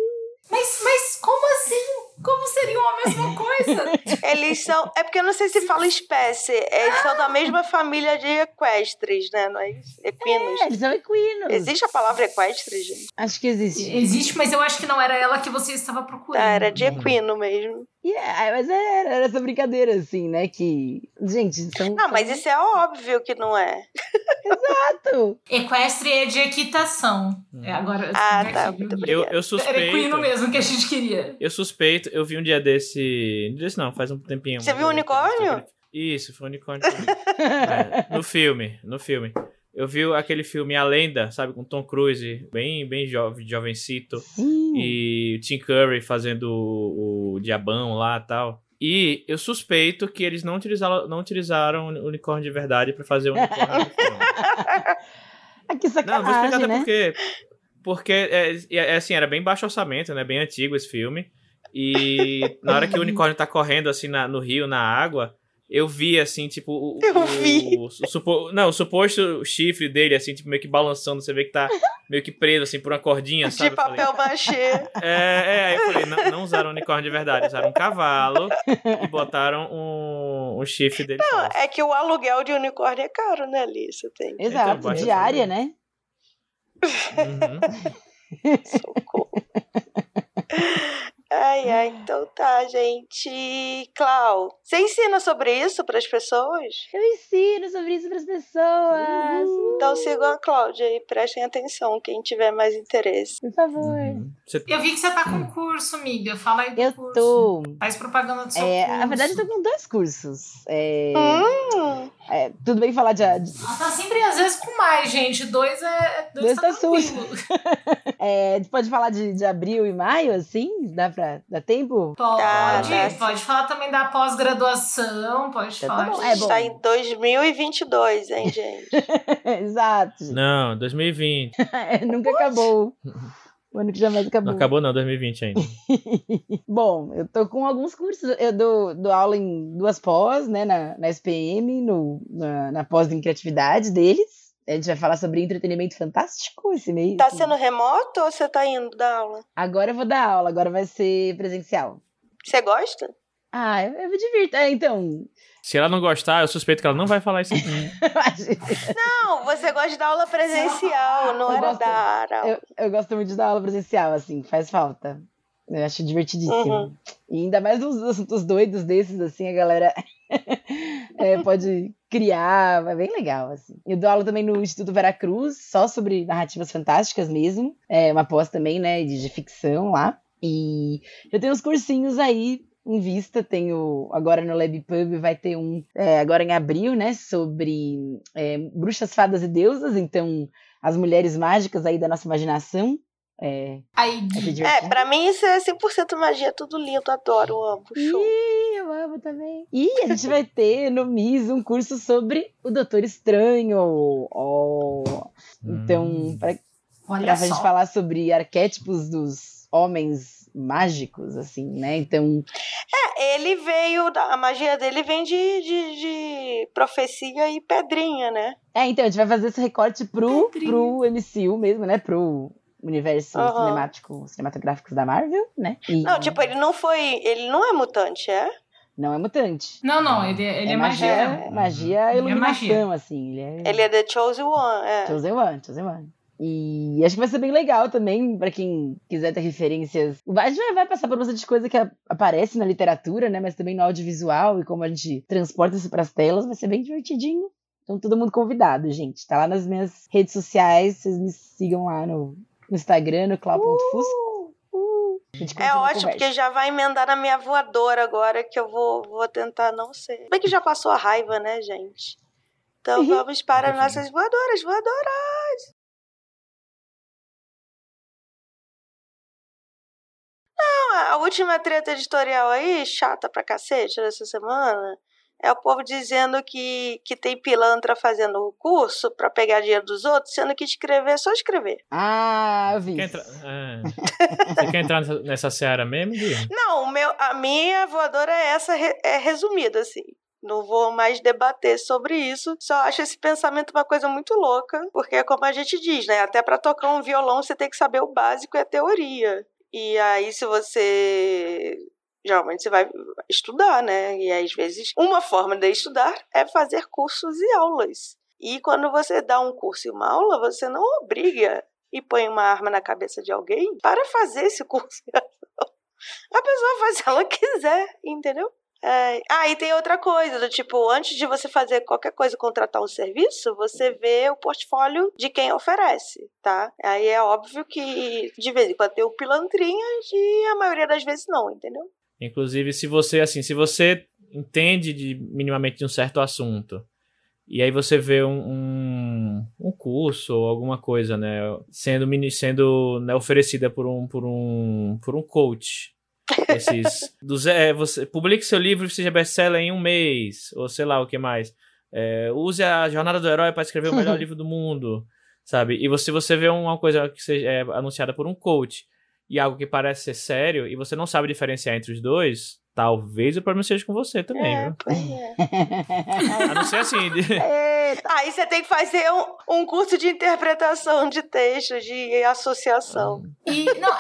Mas, mas como assim? Como seriam a mesma coisa? Eles são. É porque eu não sei se fala espécie. Eles são da mesma família de equestres, né? Não é isso? Equinos. É, eles são equinos. Existe a palavra equestre, gente? Acho que existe. Existe, mas eu acho que não era ela que você estava procurando. Ah, era de equino mesmo. Yeah, mas era, era essa brincadeira, assim, né? Que. Gente, são. Não, mas isso é óbvio que não é. Exato. Equestre é de equitação. É, agora, Ah, assim, tá, aqui, muito? Eu, eu Era equino suspeito. mesmo que a gente queria. Eu suspeito, eu vi um dia desse. Desse não, faz um tempinho. Você viu o unicórnio? Isso, foi o unicórnio. também. É, no filme, no filme. Eu vi aquele filme A Lenda, sabe, com Tom Cruise, bem, bem jovem, jovencito. Sim. E Tim Curry fazendo o, o diabão lá e tal. E eu suspeito que eles não utilizaram, não utilizaram o unicórnio de verdade pra fazer o unicórnio. Ah, que Não, vou explicar sacanagem, até né? por quê. Porque, é, é, assim, era bem baixo orçamento, né? Bem antigo esse filme. E na hora que o unicórnio tá correndo, assim, na- no rio, na água, eu vi, assim, tipo... O, Eu o- vi. O, supo- não, o suposto chifre dele, assim, tipo, meio que balançando. Você vê que tá meio que preso, assim, por uma cordinha, sabe? De papel machê. é, é, aí eu falei, não, não usaram unicórnio de verdade, usaram um cavalo e botaram um, um chifre dele Não, falso. é que o aluguel de unicórnio é caro, né, Alice? Tem. Exato, Então, diária, também. né? Uhum. Socorro. Ai, ai, então tá, gente. Clau, você ensina sobre isso pras pessoas? Eu ensino sobre isso para as pessoas. Então sigam a Cláudia e prestem atenção, quem tiver mais interesse. Por favor. Uhum. Você- Eu vi que você tá com curso, amiga. Fala aí do Eu curso. tô. Faz propaganda do seu É, curso. na verdade, eu tô com dois cursos. É, Hum, é, tudo bem falar de, de- Ela tá sempre, às vezes, com mais, gente. Dois é. Dois, Dois tá, tá é, pode falar de, de abril e maio, assim? Dá pra dá tempo? Pode, Tá, tá. pode falar também da pós-graduação, pode Então tá falar bom, de- é bom. Está em 2022, hein, gente? Exato. Não, 2020. É, nunca acabou. O ano que jamais acabou. Não acabou não, 2020 ainda. Bom, eu tô com alguns cursos. Eu dou, dou aula em duas pós, né? Na, na SPM, no, na, na pós em criatividade deles. A gente vai falar sobre entretenimento fantástico esse mês. Tá sendo remoto ou você tá indo dar aula? Agora eu vou dar aula, agora vai ser presencial. Você gosta? Ah, eu, eu me divirto. É, então. Se ela não gostar, eu suspeito que ela não vai falar isso aqui. não, você gosta de dar aula presencial, não eu era gosto, dar aula. Eu, eu gosto muito de dar aula presencial, assim, faz falta. Eu acho divertidíssimo. Uhum. E ainda mais uns assuntos doidos desses, assim, a galera é, pode criar, é bem legal, assim. Eu dou aula também no Instituto Veracruz, só sobre narrativas fantásticas mesmo. É uma pós também, né, de, de ficção lá. E eu tenho uns cursinhos aí em vista. Tenho agora no Lab Pub vai ter um é, agora em abril, né? Sobre é, bruxas, fadas e deusas. Então, as mulheres mágicas aí da nossa imaginação. É, Aí, é, pra mim isso é 100% magia, tudo lindo, adoro, amo, show. Ih, eu amo também. E a gente vai ter no MIS um curso sobre o Doutor Estranho. Oh. Então, Hum. pra, olha pra só. gente falar sobre arquétipos dos homens mágicos, assim, né? Então, É, ele veio, da, a magia dele vem de, de, de profecia e pedrinha, né? é, então a gente vai fazer esse recorte pro, pro MCU mesmo, né? Pro universo Aham. cinemático, cinematográfico da Marvel, né? E Não, tipo, ele não foi, ele não é mutante, é? não é mutante. Não, não, ele, ele é, magia. magia, magia Ele é iluminação, magia. assim. Ele é... Ele é The Chosen One, é. Chosen One, Chosen One. E acho que vai ser bem legal também, pra quem quiser ter referências. A gente vai- vai passar por bastante coisa que aparece na literatura, né? Mas também no audiovisual e como a gente transporta isso pras telas, vai ser bem divertidinho. Então, todo mundo convidado, gente. Tá lá nas minhas redes sociais, vocês me sigam lá no, no Instagram, no clau.fusco. Uh, gente É ótimo, porque já vai emendar na minha voadora agora, que eu vou, vou tentar não ser. Bem que já passou a raiva, né, gente? Então Uhum. vamos para nossas voadoras, voadoras! Não, a última treta editorial aí, chata pra cacete dessa semana, é o povo dizendo que, que tem pilantra fazendo o curso pra pegar dinheiro dos outros, sendo que escrever é só escrever. Ah, eu vi. Quer isso. entrar... é. Você quer entrar nessa, nessa seara mesmo, Gui? Não, o meu, a minha voadora é essa, é resumida, assim. Não vou mais debater sobre isso. Só acho esse pensamento uma coisa muito louca, porque é como a gente diz, né? Até para tocar um violão você tem que saber o básico e a teoria. E aí, se você. Geralmente você vai estudar, né? E às vezes, uma forma de estudar é fazer cursos e aulas. E quando você dá um curso e uma aula, você não obriga e põe uma arma na cabeça de alguém para fazer esse curso. A pessoa faz se ela quiser, entendeu? É, Ah, e tem outra coisa, do tipo, antes de você fazer qualquer coisa, contratar um serviço, você vê o portfólio de quem oferece, tá? Aí é óbvio que de vez em quando tem o pilantrinhas e a maioria das vezes não, entendeu? Inclusive, se você, assim, se você entende de, minimamente de um certo assunto, e aí você vê um, um, um curso ou alguma coisa, né, sendo, sendo né, oferecida por um, por um, por um coach, esses, dos, é, você publique seu livro e seja best-seller em um mês, ou sei lá o que mais, É, use a jornada do herói para escrever o melhor livro do mundo, sabe, e você, você vê uma coisa que seja é, anunciada por um coach, e algo que parece ser sério, e você não sabe diferenciar entre os dois, talvez o problema seja com você também, é, viu? é. A não ser assim. de- Eita. Aí você tem que fazer um, um curso de interpretação de texto, de associação. E, não,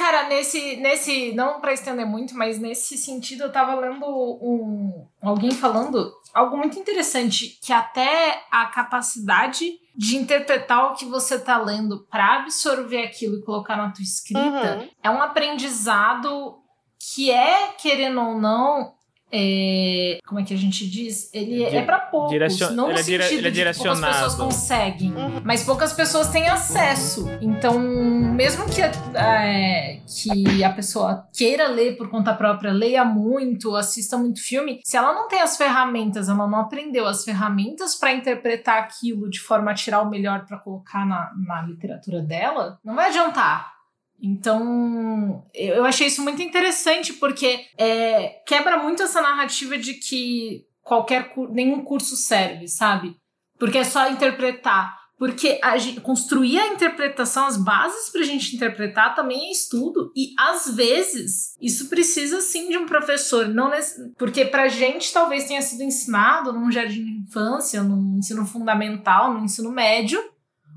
cara, nesse, nesse, não pra estender muito, mas nesse sentido eu tava lendo um, alguém falando algo muito interessante, que até a capacidade de interpretar o que você tá lendo pra absorver aquilo e colocar na tua escrita Uhum. é um aprendizado que é, querendo ou não, é, como é que a gente diz? Ele Di- é pra poucos, direcion- não no ele é dire- sentido ele é de que poucas pessoas direcionado. conseguem, Uhum. mas poucas pessoas têm acesso. Então, mesmo que, é, que a pessoa queira ler por conta própria, leia muito, assista muito filme, se ela não tem as ferramentas, ela não aprendeu as ferramentas para interpretar aquilo de forma a tirar o melhor para colocar na, na literatura dela, não vai adiantar. Então, eu achei isso muito interessante, porque é, quebra muito essa narrativa de que qualquer nenhum curso serve, sabe? Porque é só interpretar. Porque a gente, construir a interpretação, as bases para a gente interpretar também é estudo. E às vezes isso precisa sim de um professor. não nesse, Porque para a gente talvez tenha sido ensinado num jardim de infância, num ensino fundamental, no ensino médio,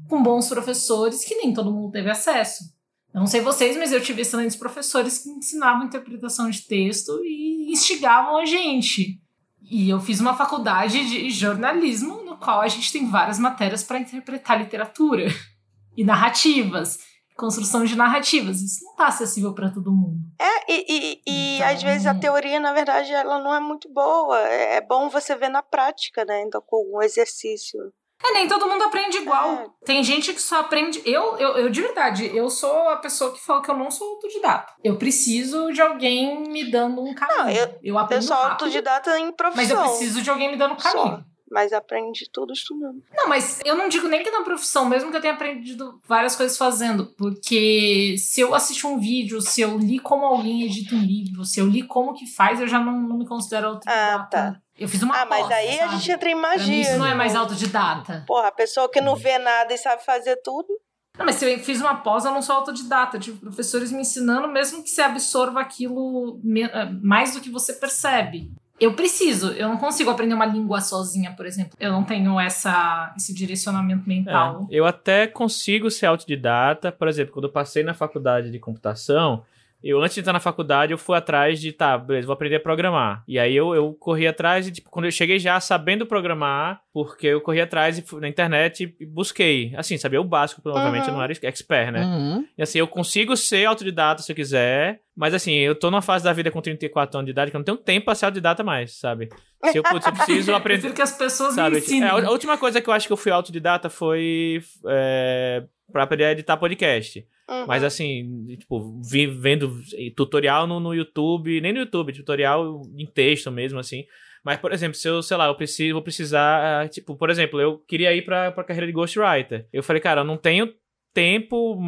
com bons professores que nem todo mundo teve acesso. Eu não sei vocês, mas eu tive excelentes professores que ensinavam interpretação de texto e instigavam a gente. E eu fiz uma faculdade de jornalismo qual a gente tem várias matérias para interpretar literatura e narrativas, construção de narrativas. Isso não está acessível para todo mundo. É, e, e, e então... às vezes a teoria, na verdade, ela não é muito boa. É bom você ver na prática, né? Então, com um exercício. É, nem todo mundo aprende igual. É. Tem gente que só aprende. Eu, eu, eu, de verdade, eu sou a pessoa que fala que eu não sou autodidata. Eu preciso de alguém me dando um caminho. Não, eu, eu, aprendo eu sou rápido, autodidata em profissão. Mas eu preciso de alguém me dando um caminho. Só mas aprende tudo estudando. Não, mas eu não digo nem que na profissão, mesmo que eu tenha aprendido várias coisas fazendo, porque se eu assisto um vídeo, se eu li como alguém edita um livro, se eu li como que faz, eu já não, não me considero autodidata. Ah, tá. Eu fiz uma Ah, mas aí sabe? a gente entra em magia. Isso não é mais autodidata. Porra, a pessoa que não vê nada e sabe fazer tudo. Não, mas se eu fiz uma pós, eu não sou autodidata. Tive professores me ensinando, mesmo que você absorva aquilo eh, mais do que você percebe eu preciso, eu não consigo aprender uma língua sozinha, por exemplo. Eu não tenho essa, esse direcionamento mental. É, eu até consigo ser autodidata, por exemplo, quando eu passei na faculdade de computação, eu, antes de entrar na faculdade, eu fui atrás de, tá, beleza, vou aprender a programar. E aí eu, eu corri atrás e, tipo, quando eu cheguei já sabendo programar, porque eu corri atrás e, na internet e busquei. Assim, sabia o básico, provavelmente uhum. eu não era expert, né? Uhum. E assim, eu consigo ser autodidata se eu quiser, mas assim, eu tô numa fase da vida com 34 anos de idade que eu não tenho tempo pra ser autodidata mais, sabe? Se eu, eu preciso aprender. Eu que as pessoas sabe? É, a última coisa que eu acho que eu fui autodidata foi é, pra aprender a editar podcast. Uhum. Mas assim, tipo, vi, vendo tutorial no, no YouTube, nem no YouTube, tutorial em texto mesmo, assim. Mas, por exemplo, se eu, sei lá, eu preciso, vou precisar, tipo, por exemplo, eu queria ir pra, pra carreira de ghostwriter. Eu falei, cara, eu não tenho tempo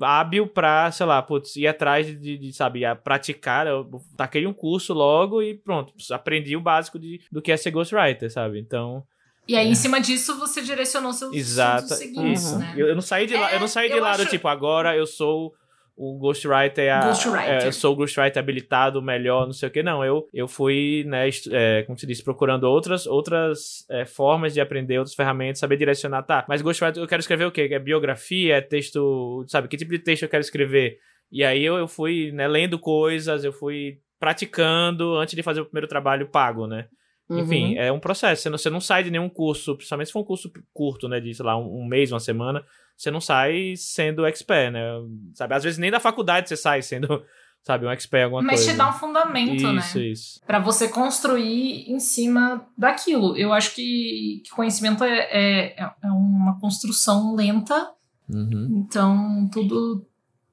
hábil pra, sei lá, putz, ir atrás de, de sabe, praticar. Eu taquei um curso logo e pronto, aprendi o básico de, do que é ser ghostwriter, sabe? Então, e aí, é. em cima disso, você direcionou seus Exato, isso. Né? Eu, eu, não saí de, lá, eu não saí de lado, acho... tipo, agora eu sou o Ghostwriter, a, Ghostwriter. É, eu sou o Ghostwriter habilitado, melhor, não sei o que. Não, eu, eu fui, né, é, como se disse, procurando outras, outras é, formas de aprender, outras ferramentas, saber direcionar. Tá, mas Ghostwriter eu quero escrever o quê? É biografia, é texto, sabe? Que tipo de texto eu quero escrever? E aí eu, eu fui, né, lendo coisas, eu fui praticando antes de fazer o primeiro trabalho pago, né? Enfim, uhum. é um processo. Você não, você não sai de nenhum curso, principalmente se for um curso curto, né? De, sei lá, um, um mês, uma semana, você não sai sendo expert, né? Sabe? Às vezes nem da faculdade você sai sendo, sabe, um expert alguma Mas coisa. Mas te dá um fundamento, isso, né? Isso, isso. Pra você construir em cima daquilo. Eu acho que, que conhecimento é, é, é uma construção lenta. Uhum. Então, tudo,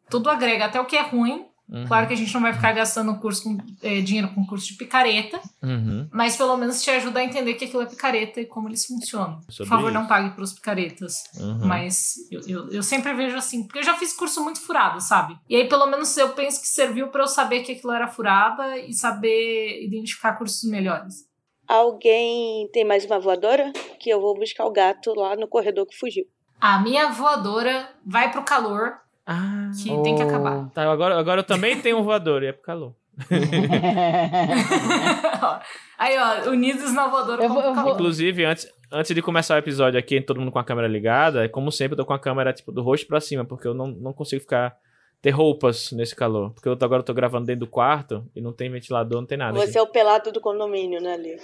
tudo agrega. Até o que é ruim Uhum. Claro que a gente não vai ficar gastando curso com, é, dinheiro com curso de picareta, uhum. mas pelo menos te ajuda a entender que aquilo é picareta e como eles funcionam. Sobre Por favor, isso. não pague para os picaretas. Uhum. Mas eu, eu, eu, sempre vejo assim, porque eu já fiz curso muito furado, sabe? E aí pelo menos eu penso que serviu para eu saber que aquilo era furada e saber identificar cursos melhores. Alguém tem mais uma voadora? Que eu vou buscar o gato lá no corredor que fugiu. A minha voadora vai pro calor ah, que oh. tem que acabar. Tá, agora, agora eu também tenho um voador e é pro calor. Aí, ó, unidos na voadora. Eu vou, eu vou... Inclusive, antes, antes de começar o episódio aqui, todo mundo com a câmera ligada, como sempre, eu tô com a câmera tipo do rosto pra cima, porque eu não, não consigo ficar ter roupas nesse calor. Porque eu tô, agora eu tô gravando dentro do quarto e não tem ventilador, não tem nada. Você aqui. é o pelado do condomínio, né, Li?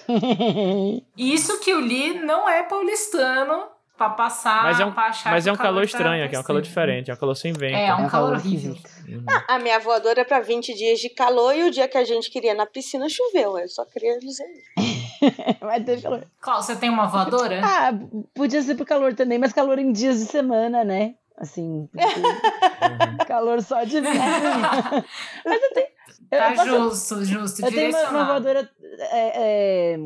Isso que o Li não é paulistano pra passar, mas é um, pra achar Mas é um calor, calor estranho aqui, é um calor diferente, é um calor sem vento. É, é um, calor horrível. Uhum. a minha voadora é pra 20 dias de calor e o dia que a gente queria na piscina choveu. Eu só queria dizer Vai ter calor. Cláudio, você tem uma voadora? ah, podia ser pro calor também, mas calor em dias de semana, né? Assim, calor só de verão. mas eu tenho. Tá eu justo, justo. Eu tenho uma, uma voadora é, é,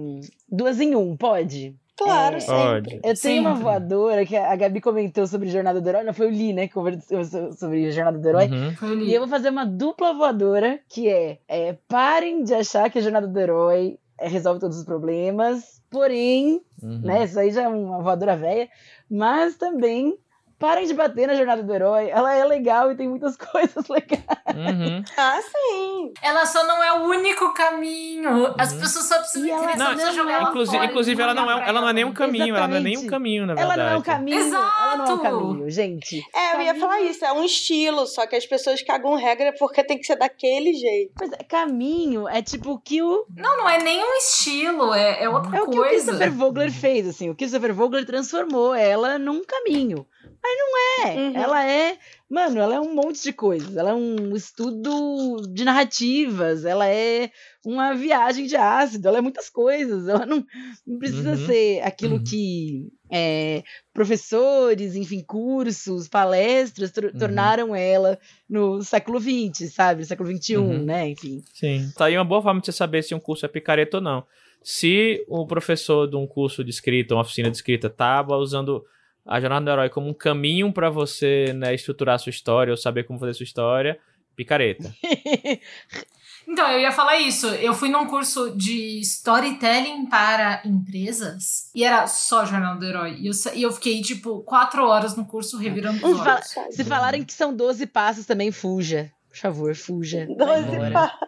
duas em um, pode? Claro, é, sempre. Eu tenho sempre. uma voadora que a Gabi comentou sobre Jornada do Herói. Não foi o Li, né? Que conversou sobre Jornada do Herói. Uhum. E eu vou fazer uma dupla voadora que é, é parem de achar que a Jornada do Herói é, resolve todos os problemas. Porém, Uhum. né? Isso aí já é uma voadora velha. Mas também parem de bater na jornada do herói. Ela é legal e tem muitas coisas legais. Uhum. Ah, sim. Ela só não é o único caminho. As Uhum. pessoas só precisam E ela- entender, só Não, precisam jogar ela Inclusive, fora, inclusive ela, não é, ela não é nenhum caminho, ela não é nenhum Exatamente. caminho, na Ela verdade. não é um caminho. Ela não é um Exato. caminho, gente. É, eu ia Caminho- falar isso, é um estilo, só que as pessoas cagam regra porque tem que ser daquele jeito. Pois é, caminho é tipo o que o, Não, não é nenhum estilo, é, é outra é o que o coisa. Christopher Vogler fez, assim. O Christopher Vogler transformou ela num caminho. Mas não é. Uhum. Ela é. Mano, ela é um monte de coisas. Ela é um estudo de narrativas. Ela é uma viagem de ácido. Ela é muitas coisas. Ela não, não precisa Uhum. ser aquilo Uhum. que é, professores, enfim, cursos, palestras Uhum. tornaram ela no século XX, sabe? No século XXI, Uhum. né? Enfim. Sim. Tá aí uma boa forma de você saber se um curso é picareta ou não. Se o professor de um curso de escrita, uma oficina de escrita, tava usando a jornada do herói como um caminho pra você né, estruturar a sua história ou saber como fazer a sua história, picareta. Então, eu ia falar isso. Eu fui num curso de storytelling para empresas e era só Jornal do Herói. E eu, e eu fiquei, tipo, quatro horas no curso revirando os olhos. Se falarem que são 12 passos também, fuja. Por favor, fuja. Vai Doze embora. passos.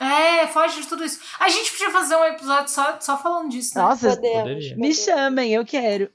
É, foge de tudo isso. A gente podia fazer um episódio só, só falando disso, né? Nossa, Podemos. Poderia. me chamem, eu quero.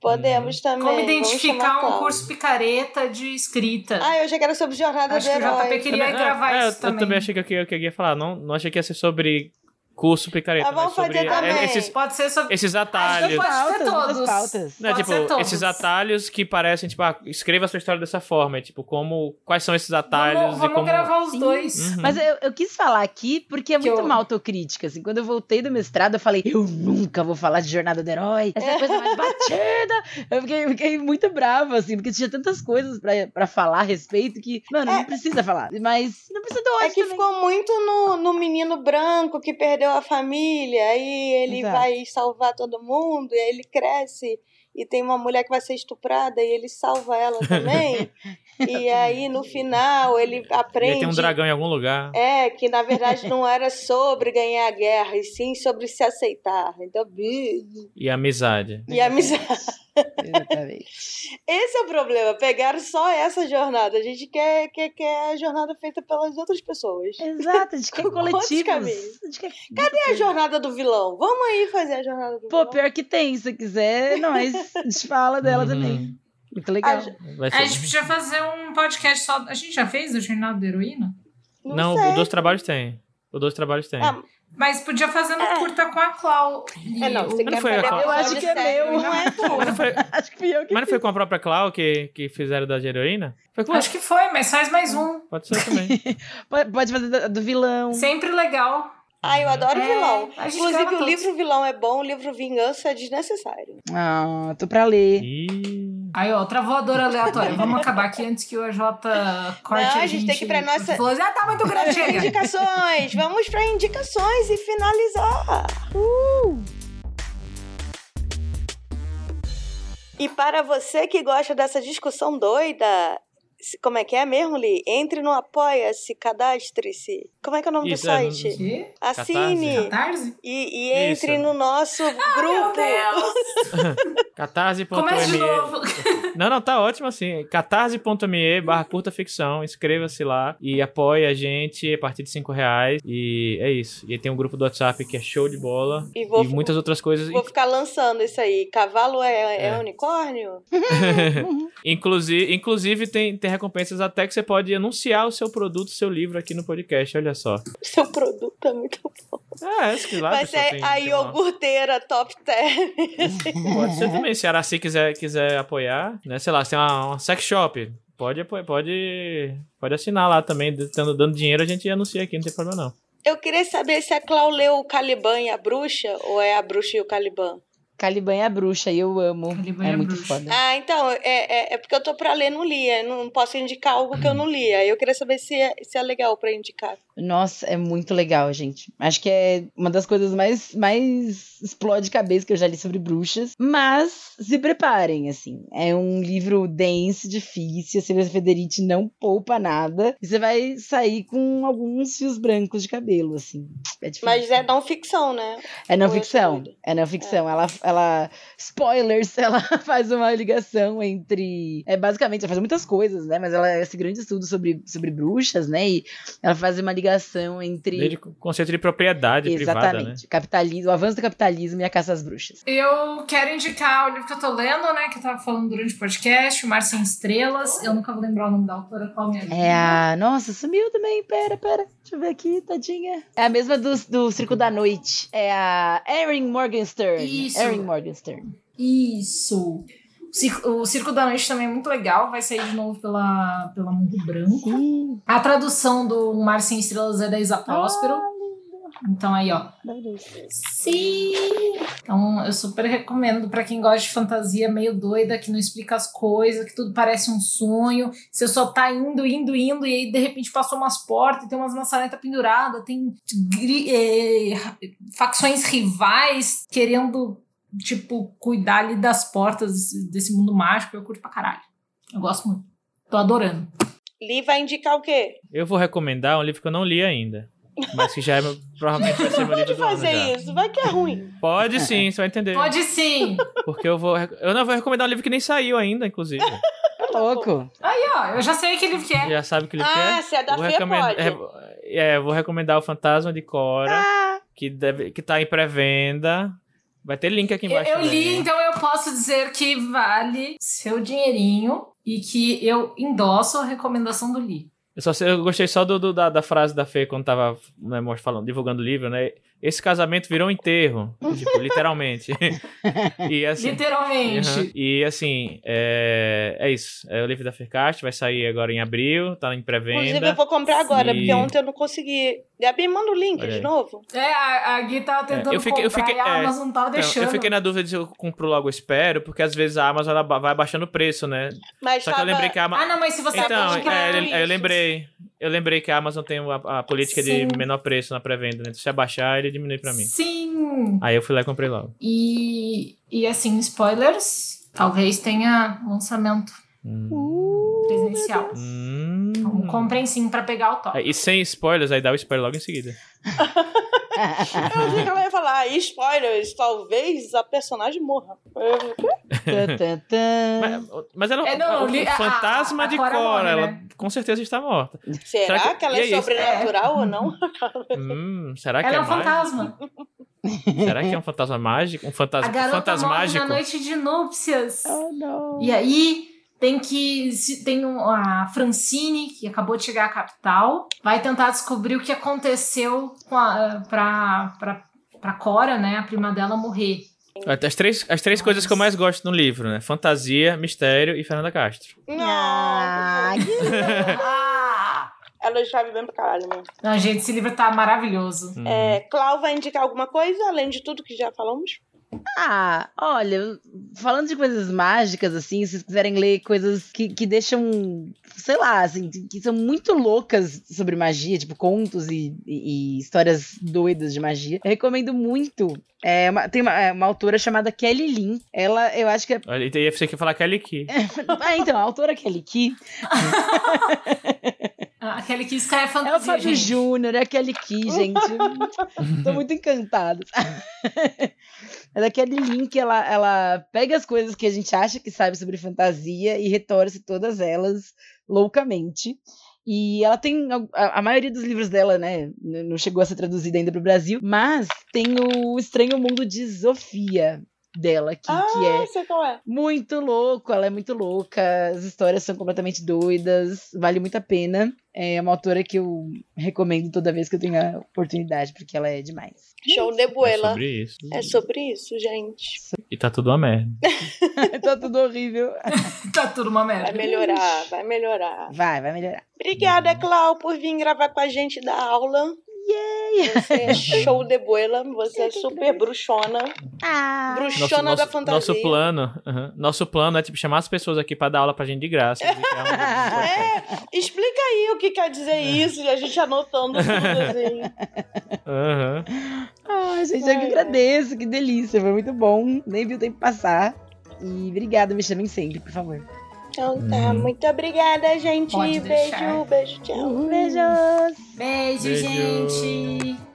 Podemos também. Como identificar um curso picareta de escrita. Ah, eu já quero sobre jornada Acho do que o JP herói. queria Também- gravar é, isso eu, também. eu também achei que eu, que eu ia falar. Não, não achei que ia ser sobre curso picareta. Vamos mas sobre fazer também. é, esses, Pode ser sobre. esses atalhos. pode ser Pautas, muitas todos. pautas. Né, Pode tipo, ser todos. esses atalhos que parecem, tipo, ah, escreva a sua história dessa forma. é, tipo, como. Quais são esses atalhos Vamos, e vamos como. gravar os Sim. dois. Uhum. Mas eu, eu quis falar aqui porque é Que muito eu- uma autocrítica. Assim, quando eu voltei do mestrado, eu falei, eu nunca vou falar de Jornada do Herói. Essa é a coisa mais batida. Eu fiquei, fiquei muito brava, assim, porque tinha tantas coisas pra, pra falar a respeito que, mano, não precisa falar. Mas não precisa do É que também. ficou muito no, no menino branco que perdeu a família, aí ele Exato. vai salvar todo mundo, e aí ele cresce e tem uma mulher que vai ser estuprada e ele salva ela também. e aí no final ele aprende. ter um dragão em algum lugar. É, que na verdade não era sobre ganhar a guerra, e sim sobre se aceitar. Então, E amizade. e amizade. Exatamente. Esse é o problema, pegaram só essa jornada. A gente quer, quer, quer a jornada feita pelas outras pessoas. Exato, a gente quer coletivos. A gente quer... Cadê a jornada do vilão? Vamos aí fazer a jornada do Pô, vilão. pior que tem, se quiser, nós. A gente fala dela Uhum. também. Muito legal. Vai A gente podia fazer um podcast só. A gente já fez a jornada da heroína? Não, Não, sei. o Dois Trabalhos tem. O Dois Trabalhos tem. Ah, Mas podia fazer no É. curta com a Clau. É, não, você Não quer foi fazer a Cláudia. Eu acho que é meu. Não é Mas não tua. foi, Acho que fui eu que mas não foi com a própria Clau que, que fizeram da heroína? Foi com Acho que foi, mas faz mais um. Pode ser também. Pode fazer do, do vilão. Sempre legal. Ah, eu adoro É, vilão. gente Inclusive, o todos. livro vilão é bom, o livro vingança é desnecessário. Ah, tô pra ler. Ih. Aí, ó, outra voadora aleatória. Vamos acabar aqui antes que o AJ corte Não, a a gente tem que ir pra nossa- Falou, já tá muito grande, chega. Indicações! Vamos pra indicações e finalizar. E para você que gosta dessa discussão doida, como é que é mesmo, Li? Entre no Apoia-se, cadastre-se. Como é que é o nome Isso, do é, site? Quê? Assine Catarse? e, e entre Isso. no nosso Meu grupo. Deus! Catarse.me Começa de novo. Não, não, tá ótimo assim. catarse.me barra curta ficção. Inscreva-se lá e apoie a gente a partir de 5 reais. E é isso. E aí tem um grupo do WhatsApp que é show de bola. E vou- muitas outras coisas. Vou ficar lançando isso aí. Cavalo é, é É. unicórnio? Inclusive, inclusive tem, tem recompensas até que você pode anunciar o seu produto, seu livro aqui no podcast. Olha só. Seu produto é muito bom. É, acho que lá Vai ser tem- a tem uma- iogurteira top 10. Pode ser também. Se a Araci quiser, quiser apoiar, né? Sei lá, se tem uma, uma sex shop. Pode, pode, pode assinar lá também. Dando, dando dinheiro, a gente anuncia aqui, não tem problema não. Eu queria saber se a Clau leu o Caliban e a bruxa, ou é a bruxa e o Caliban? Caliban é a bruxa e eu amo. Caliban é é muito bruxa. foda. Ah, então, é, é, é porque eu tô pra ler, não li. eu Não posso indicar algo que eu não li. Aí eu queria saber se é, se é legal pra indicar. Nossa, é muito legal, gente. Acho que é uma das coisas mais, mais explode cabeça que eu já li sobre bruxas. Mas se preparem, assim. É um livro denso, difícil. A Silvia Federici não poupa nada. E você vai sair com alguns fios brancos de cabelo, assim. É difícil. Mas é não ficção, né? É não Ou é ficção. É não ficção. Ela, ela. Spoilers, ela faz uma ligação entre. É, basicamente, ela faz muitas coisas, né? Mas ela é esse grande estudo sobre, sobre bruxas, né? E ela faz uma ligação entre. Desde o conceito de propriedade privada, né? Exatamente. Capitalismo, o avanço do capitalismo e a caça às bruxas. Eu quero indicar o livro que eu tô lendo, né? Que eu tava falando durante o podcast, O Mar Sem Estrelas. Eu nunca vou lembrar o nome da autora, qual ajuda. É a. Nossa, sumiu também. Pera, pera. Deixa eu ver aqui, tadinha. É a mesma do, do Circo da Noite. É a Erin Morgenstern. Isso. Erin Morgenstern. Isso. O Circo, da Noite também é muito legal, vai sair de novo pela, pela Mundo Branco. Sim. A tradução do Mar Sem Estrelas é da Isa Próspero. Então aí, ó. Sim! Então eu super recomendo pra quem gosta de fantasia meio doida, que não explica as coisas, que tudo parece um sonho. Você só tá indo, indo, indo, e aí de repente passou umas portas, tem umas maçanetas penduradas, tem eh, facções rivais querendo, tipo, cuidar ali das portas desse- mundo mágico. Eu curto pra caralho. Eu gosto muito. Tô adorando. Li vai indicar o quê? Eu vou recomendar um livro que eu não li ainda. Mas que já é, meu- provavelmente vai ser meu livro Pode do ano fazer já. isso, vai que é ruim. Pode sim, você vai entender. Pode sim! Porque eu vou. Eu não vou recomendar um livro que nem saiu ainda, inclusive. Tá louco. Aí, ó, eu já sei que livro que é. Já sabe que livro que Ah, é? se é da Vou recomendar- pode. É, é, vou recomendar o Fantasma de Cora, Ah, que, deve, que tá em pré-venda. Vai ter link aqui embaixo. eu também. li, então eu posso dizer que vale seu dinheirinho e que eu endosso a recomendação do Li. Eu, só eu gostei só do, do- da, da frase da Fê quando tava né, falando, divulgando o livro, né? Esse casamento virou um enterro. tipo, literalmente. e assim. Literalmente. Uhum. E assim, é, é isso. É o livro da Faircast, vai sair agora em abril, tá em inclusive eu pré-venda. vou comprar agora, E- porque ontem eu não consegui. Gabi, manda o link Olha de aí. novo. É, a, a Gui tava tentando eu fiquei- eu comprar fiquei- e a é, Amazon não tava Então, deixando. eu fiquei na dúvida se eu compro logo espero, porque às vezes a Amazon vai baixando o preço, né? Mas Só que eu tava- lembrei que a Amazon. Ah, não, mas se você Então, comprar é, aí eu lembrei. Eu lembrei que a Amazon tem a, a política Sim. de menor preço na pré-venda, né? Se você abaixar, ele diminui pra mim. Sim. Aí eu fui lá e comprei logo. E, e assim, spoilers, talvez tenha lançamento Hum. presencial. Hum. Então, comprem sim pra pegar o top. É, E sem spoilers, aí dá o spoiler logo em seguida. Eu achei que ela ia falar, ah, spoilers, talvez a personagem morra. Mas, mas ela, É, não, o, li- o a- fantasma a- a de Cora Cora, morre, ela né? com certeza está morta. será, Será que- que, ela é é sobrenatural ou não? Hum, será que Ela é é, um mágico? fantasma. Será que é um fantasma mágico? Um A fantasma, garota morre fantasmágico? na noite de núpcias. Oh, não. E aí tem que tem um- a Francine que acabou de chegar à capital, vai tentar descobrir o que aconteceu com a, pra, pra, pra Cora, né, a prima dela morrer. As três, as três coisas que eu mais gosto no livro, né? Fantasia, mistério e Fernanda Castro. Não. Ah, Ah! Ela escreve bem pra caralho, mano. Não, gente, esse livro tá maravilhoso. Hum. É, Clau vai indicar alguma coisa, além de tudo que já falamos? Ah, olha, falando de coisas mágicas, assim, se vocês quiserem ler coisas que, que deixam, sei lá, assim, que são muito loucas sobre magia, tipo contos e, e- e histórias doidas de magia, eu recomendo muito. É uma- tem uma, é uma autora chamada Kelly Lin. Ela, eu acho que é. Olha, e você que falar Kelly Key. Ah, então, a autora Kelly Key Ah, Aquele que escreve é o fantasia, Fábio gente. Júnior, é a Kelly Key, gente. Tô muito encantada. É daquele link, ela, ela pega as coisas que a gente acha que sabe sobre fantasia e retorce todas elas loucamente. E ela tem. A, a maioria dos livros dela, né? Não chegou a ser traduzida ainda para o Brasil, mas tem o Estranho Mundo de Sofia dela aqui, ah, que é é. muito louco, ela é muito louca, as histórias são completamente doidas, vale muito a pena. É uma autora que eu recomendo toda vez que eu tenho a oportunidade, porque ela é demais. Show de É Buela. sobre isso. É sobre isso, gente. E tá tudo uma merda. tá tudo horrível. Tá tudo uma Vai merda. melhorar, vai melhorar. Vai, vai melhorar. Obrigada, Clau, por vir gravar com a gente da aula. Yay! Você é show de boela, você é super bruxona. Ah! Bruxona nosso, da nosso, fantasia. nosso plano, uhum. nosso plano é tipo chamar as pessoas aqui pra dar aula pra gente de graça. é É, explica aí o que quer dizer isso e a gente anotando tudo assim. Aham. Ai, gente, eu que agradeço, que delícia, foi muito bom. Nem vi o tempo passar. E obrigada, me chamem sempre, por favor. Então tá, muito obrigada, gente. Beijo, beijo, tchau. Beijos! Beijo, Beijo. gente.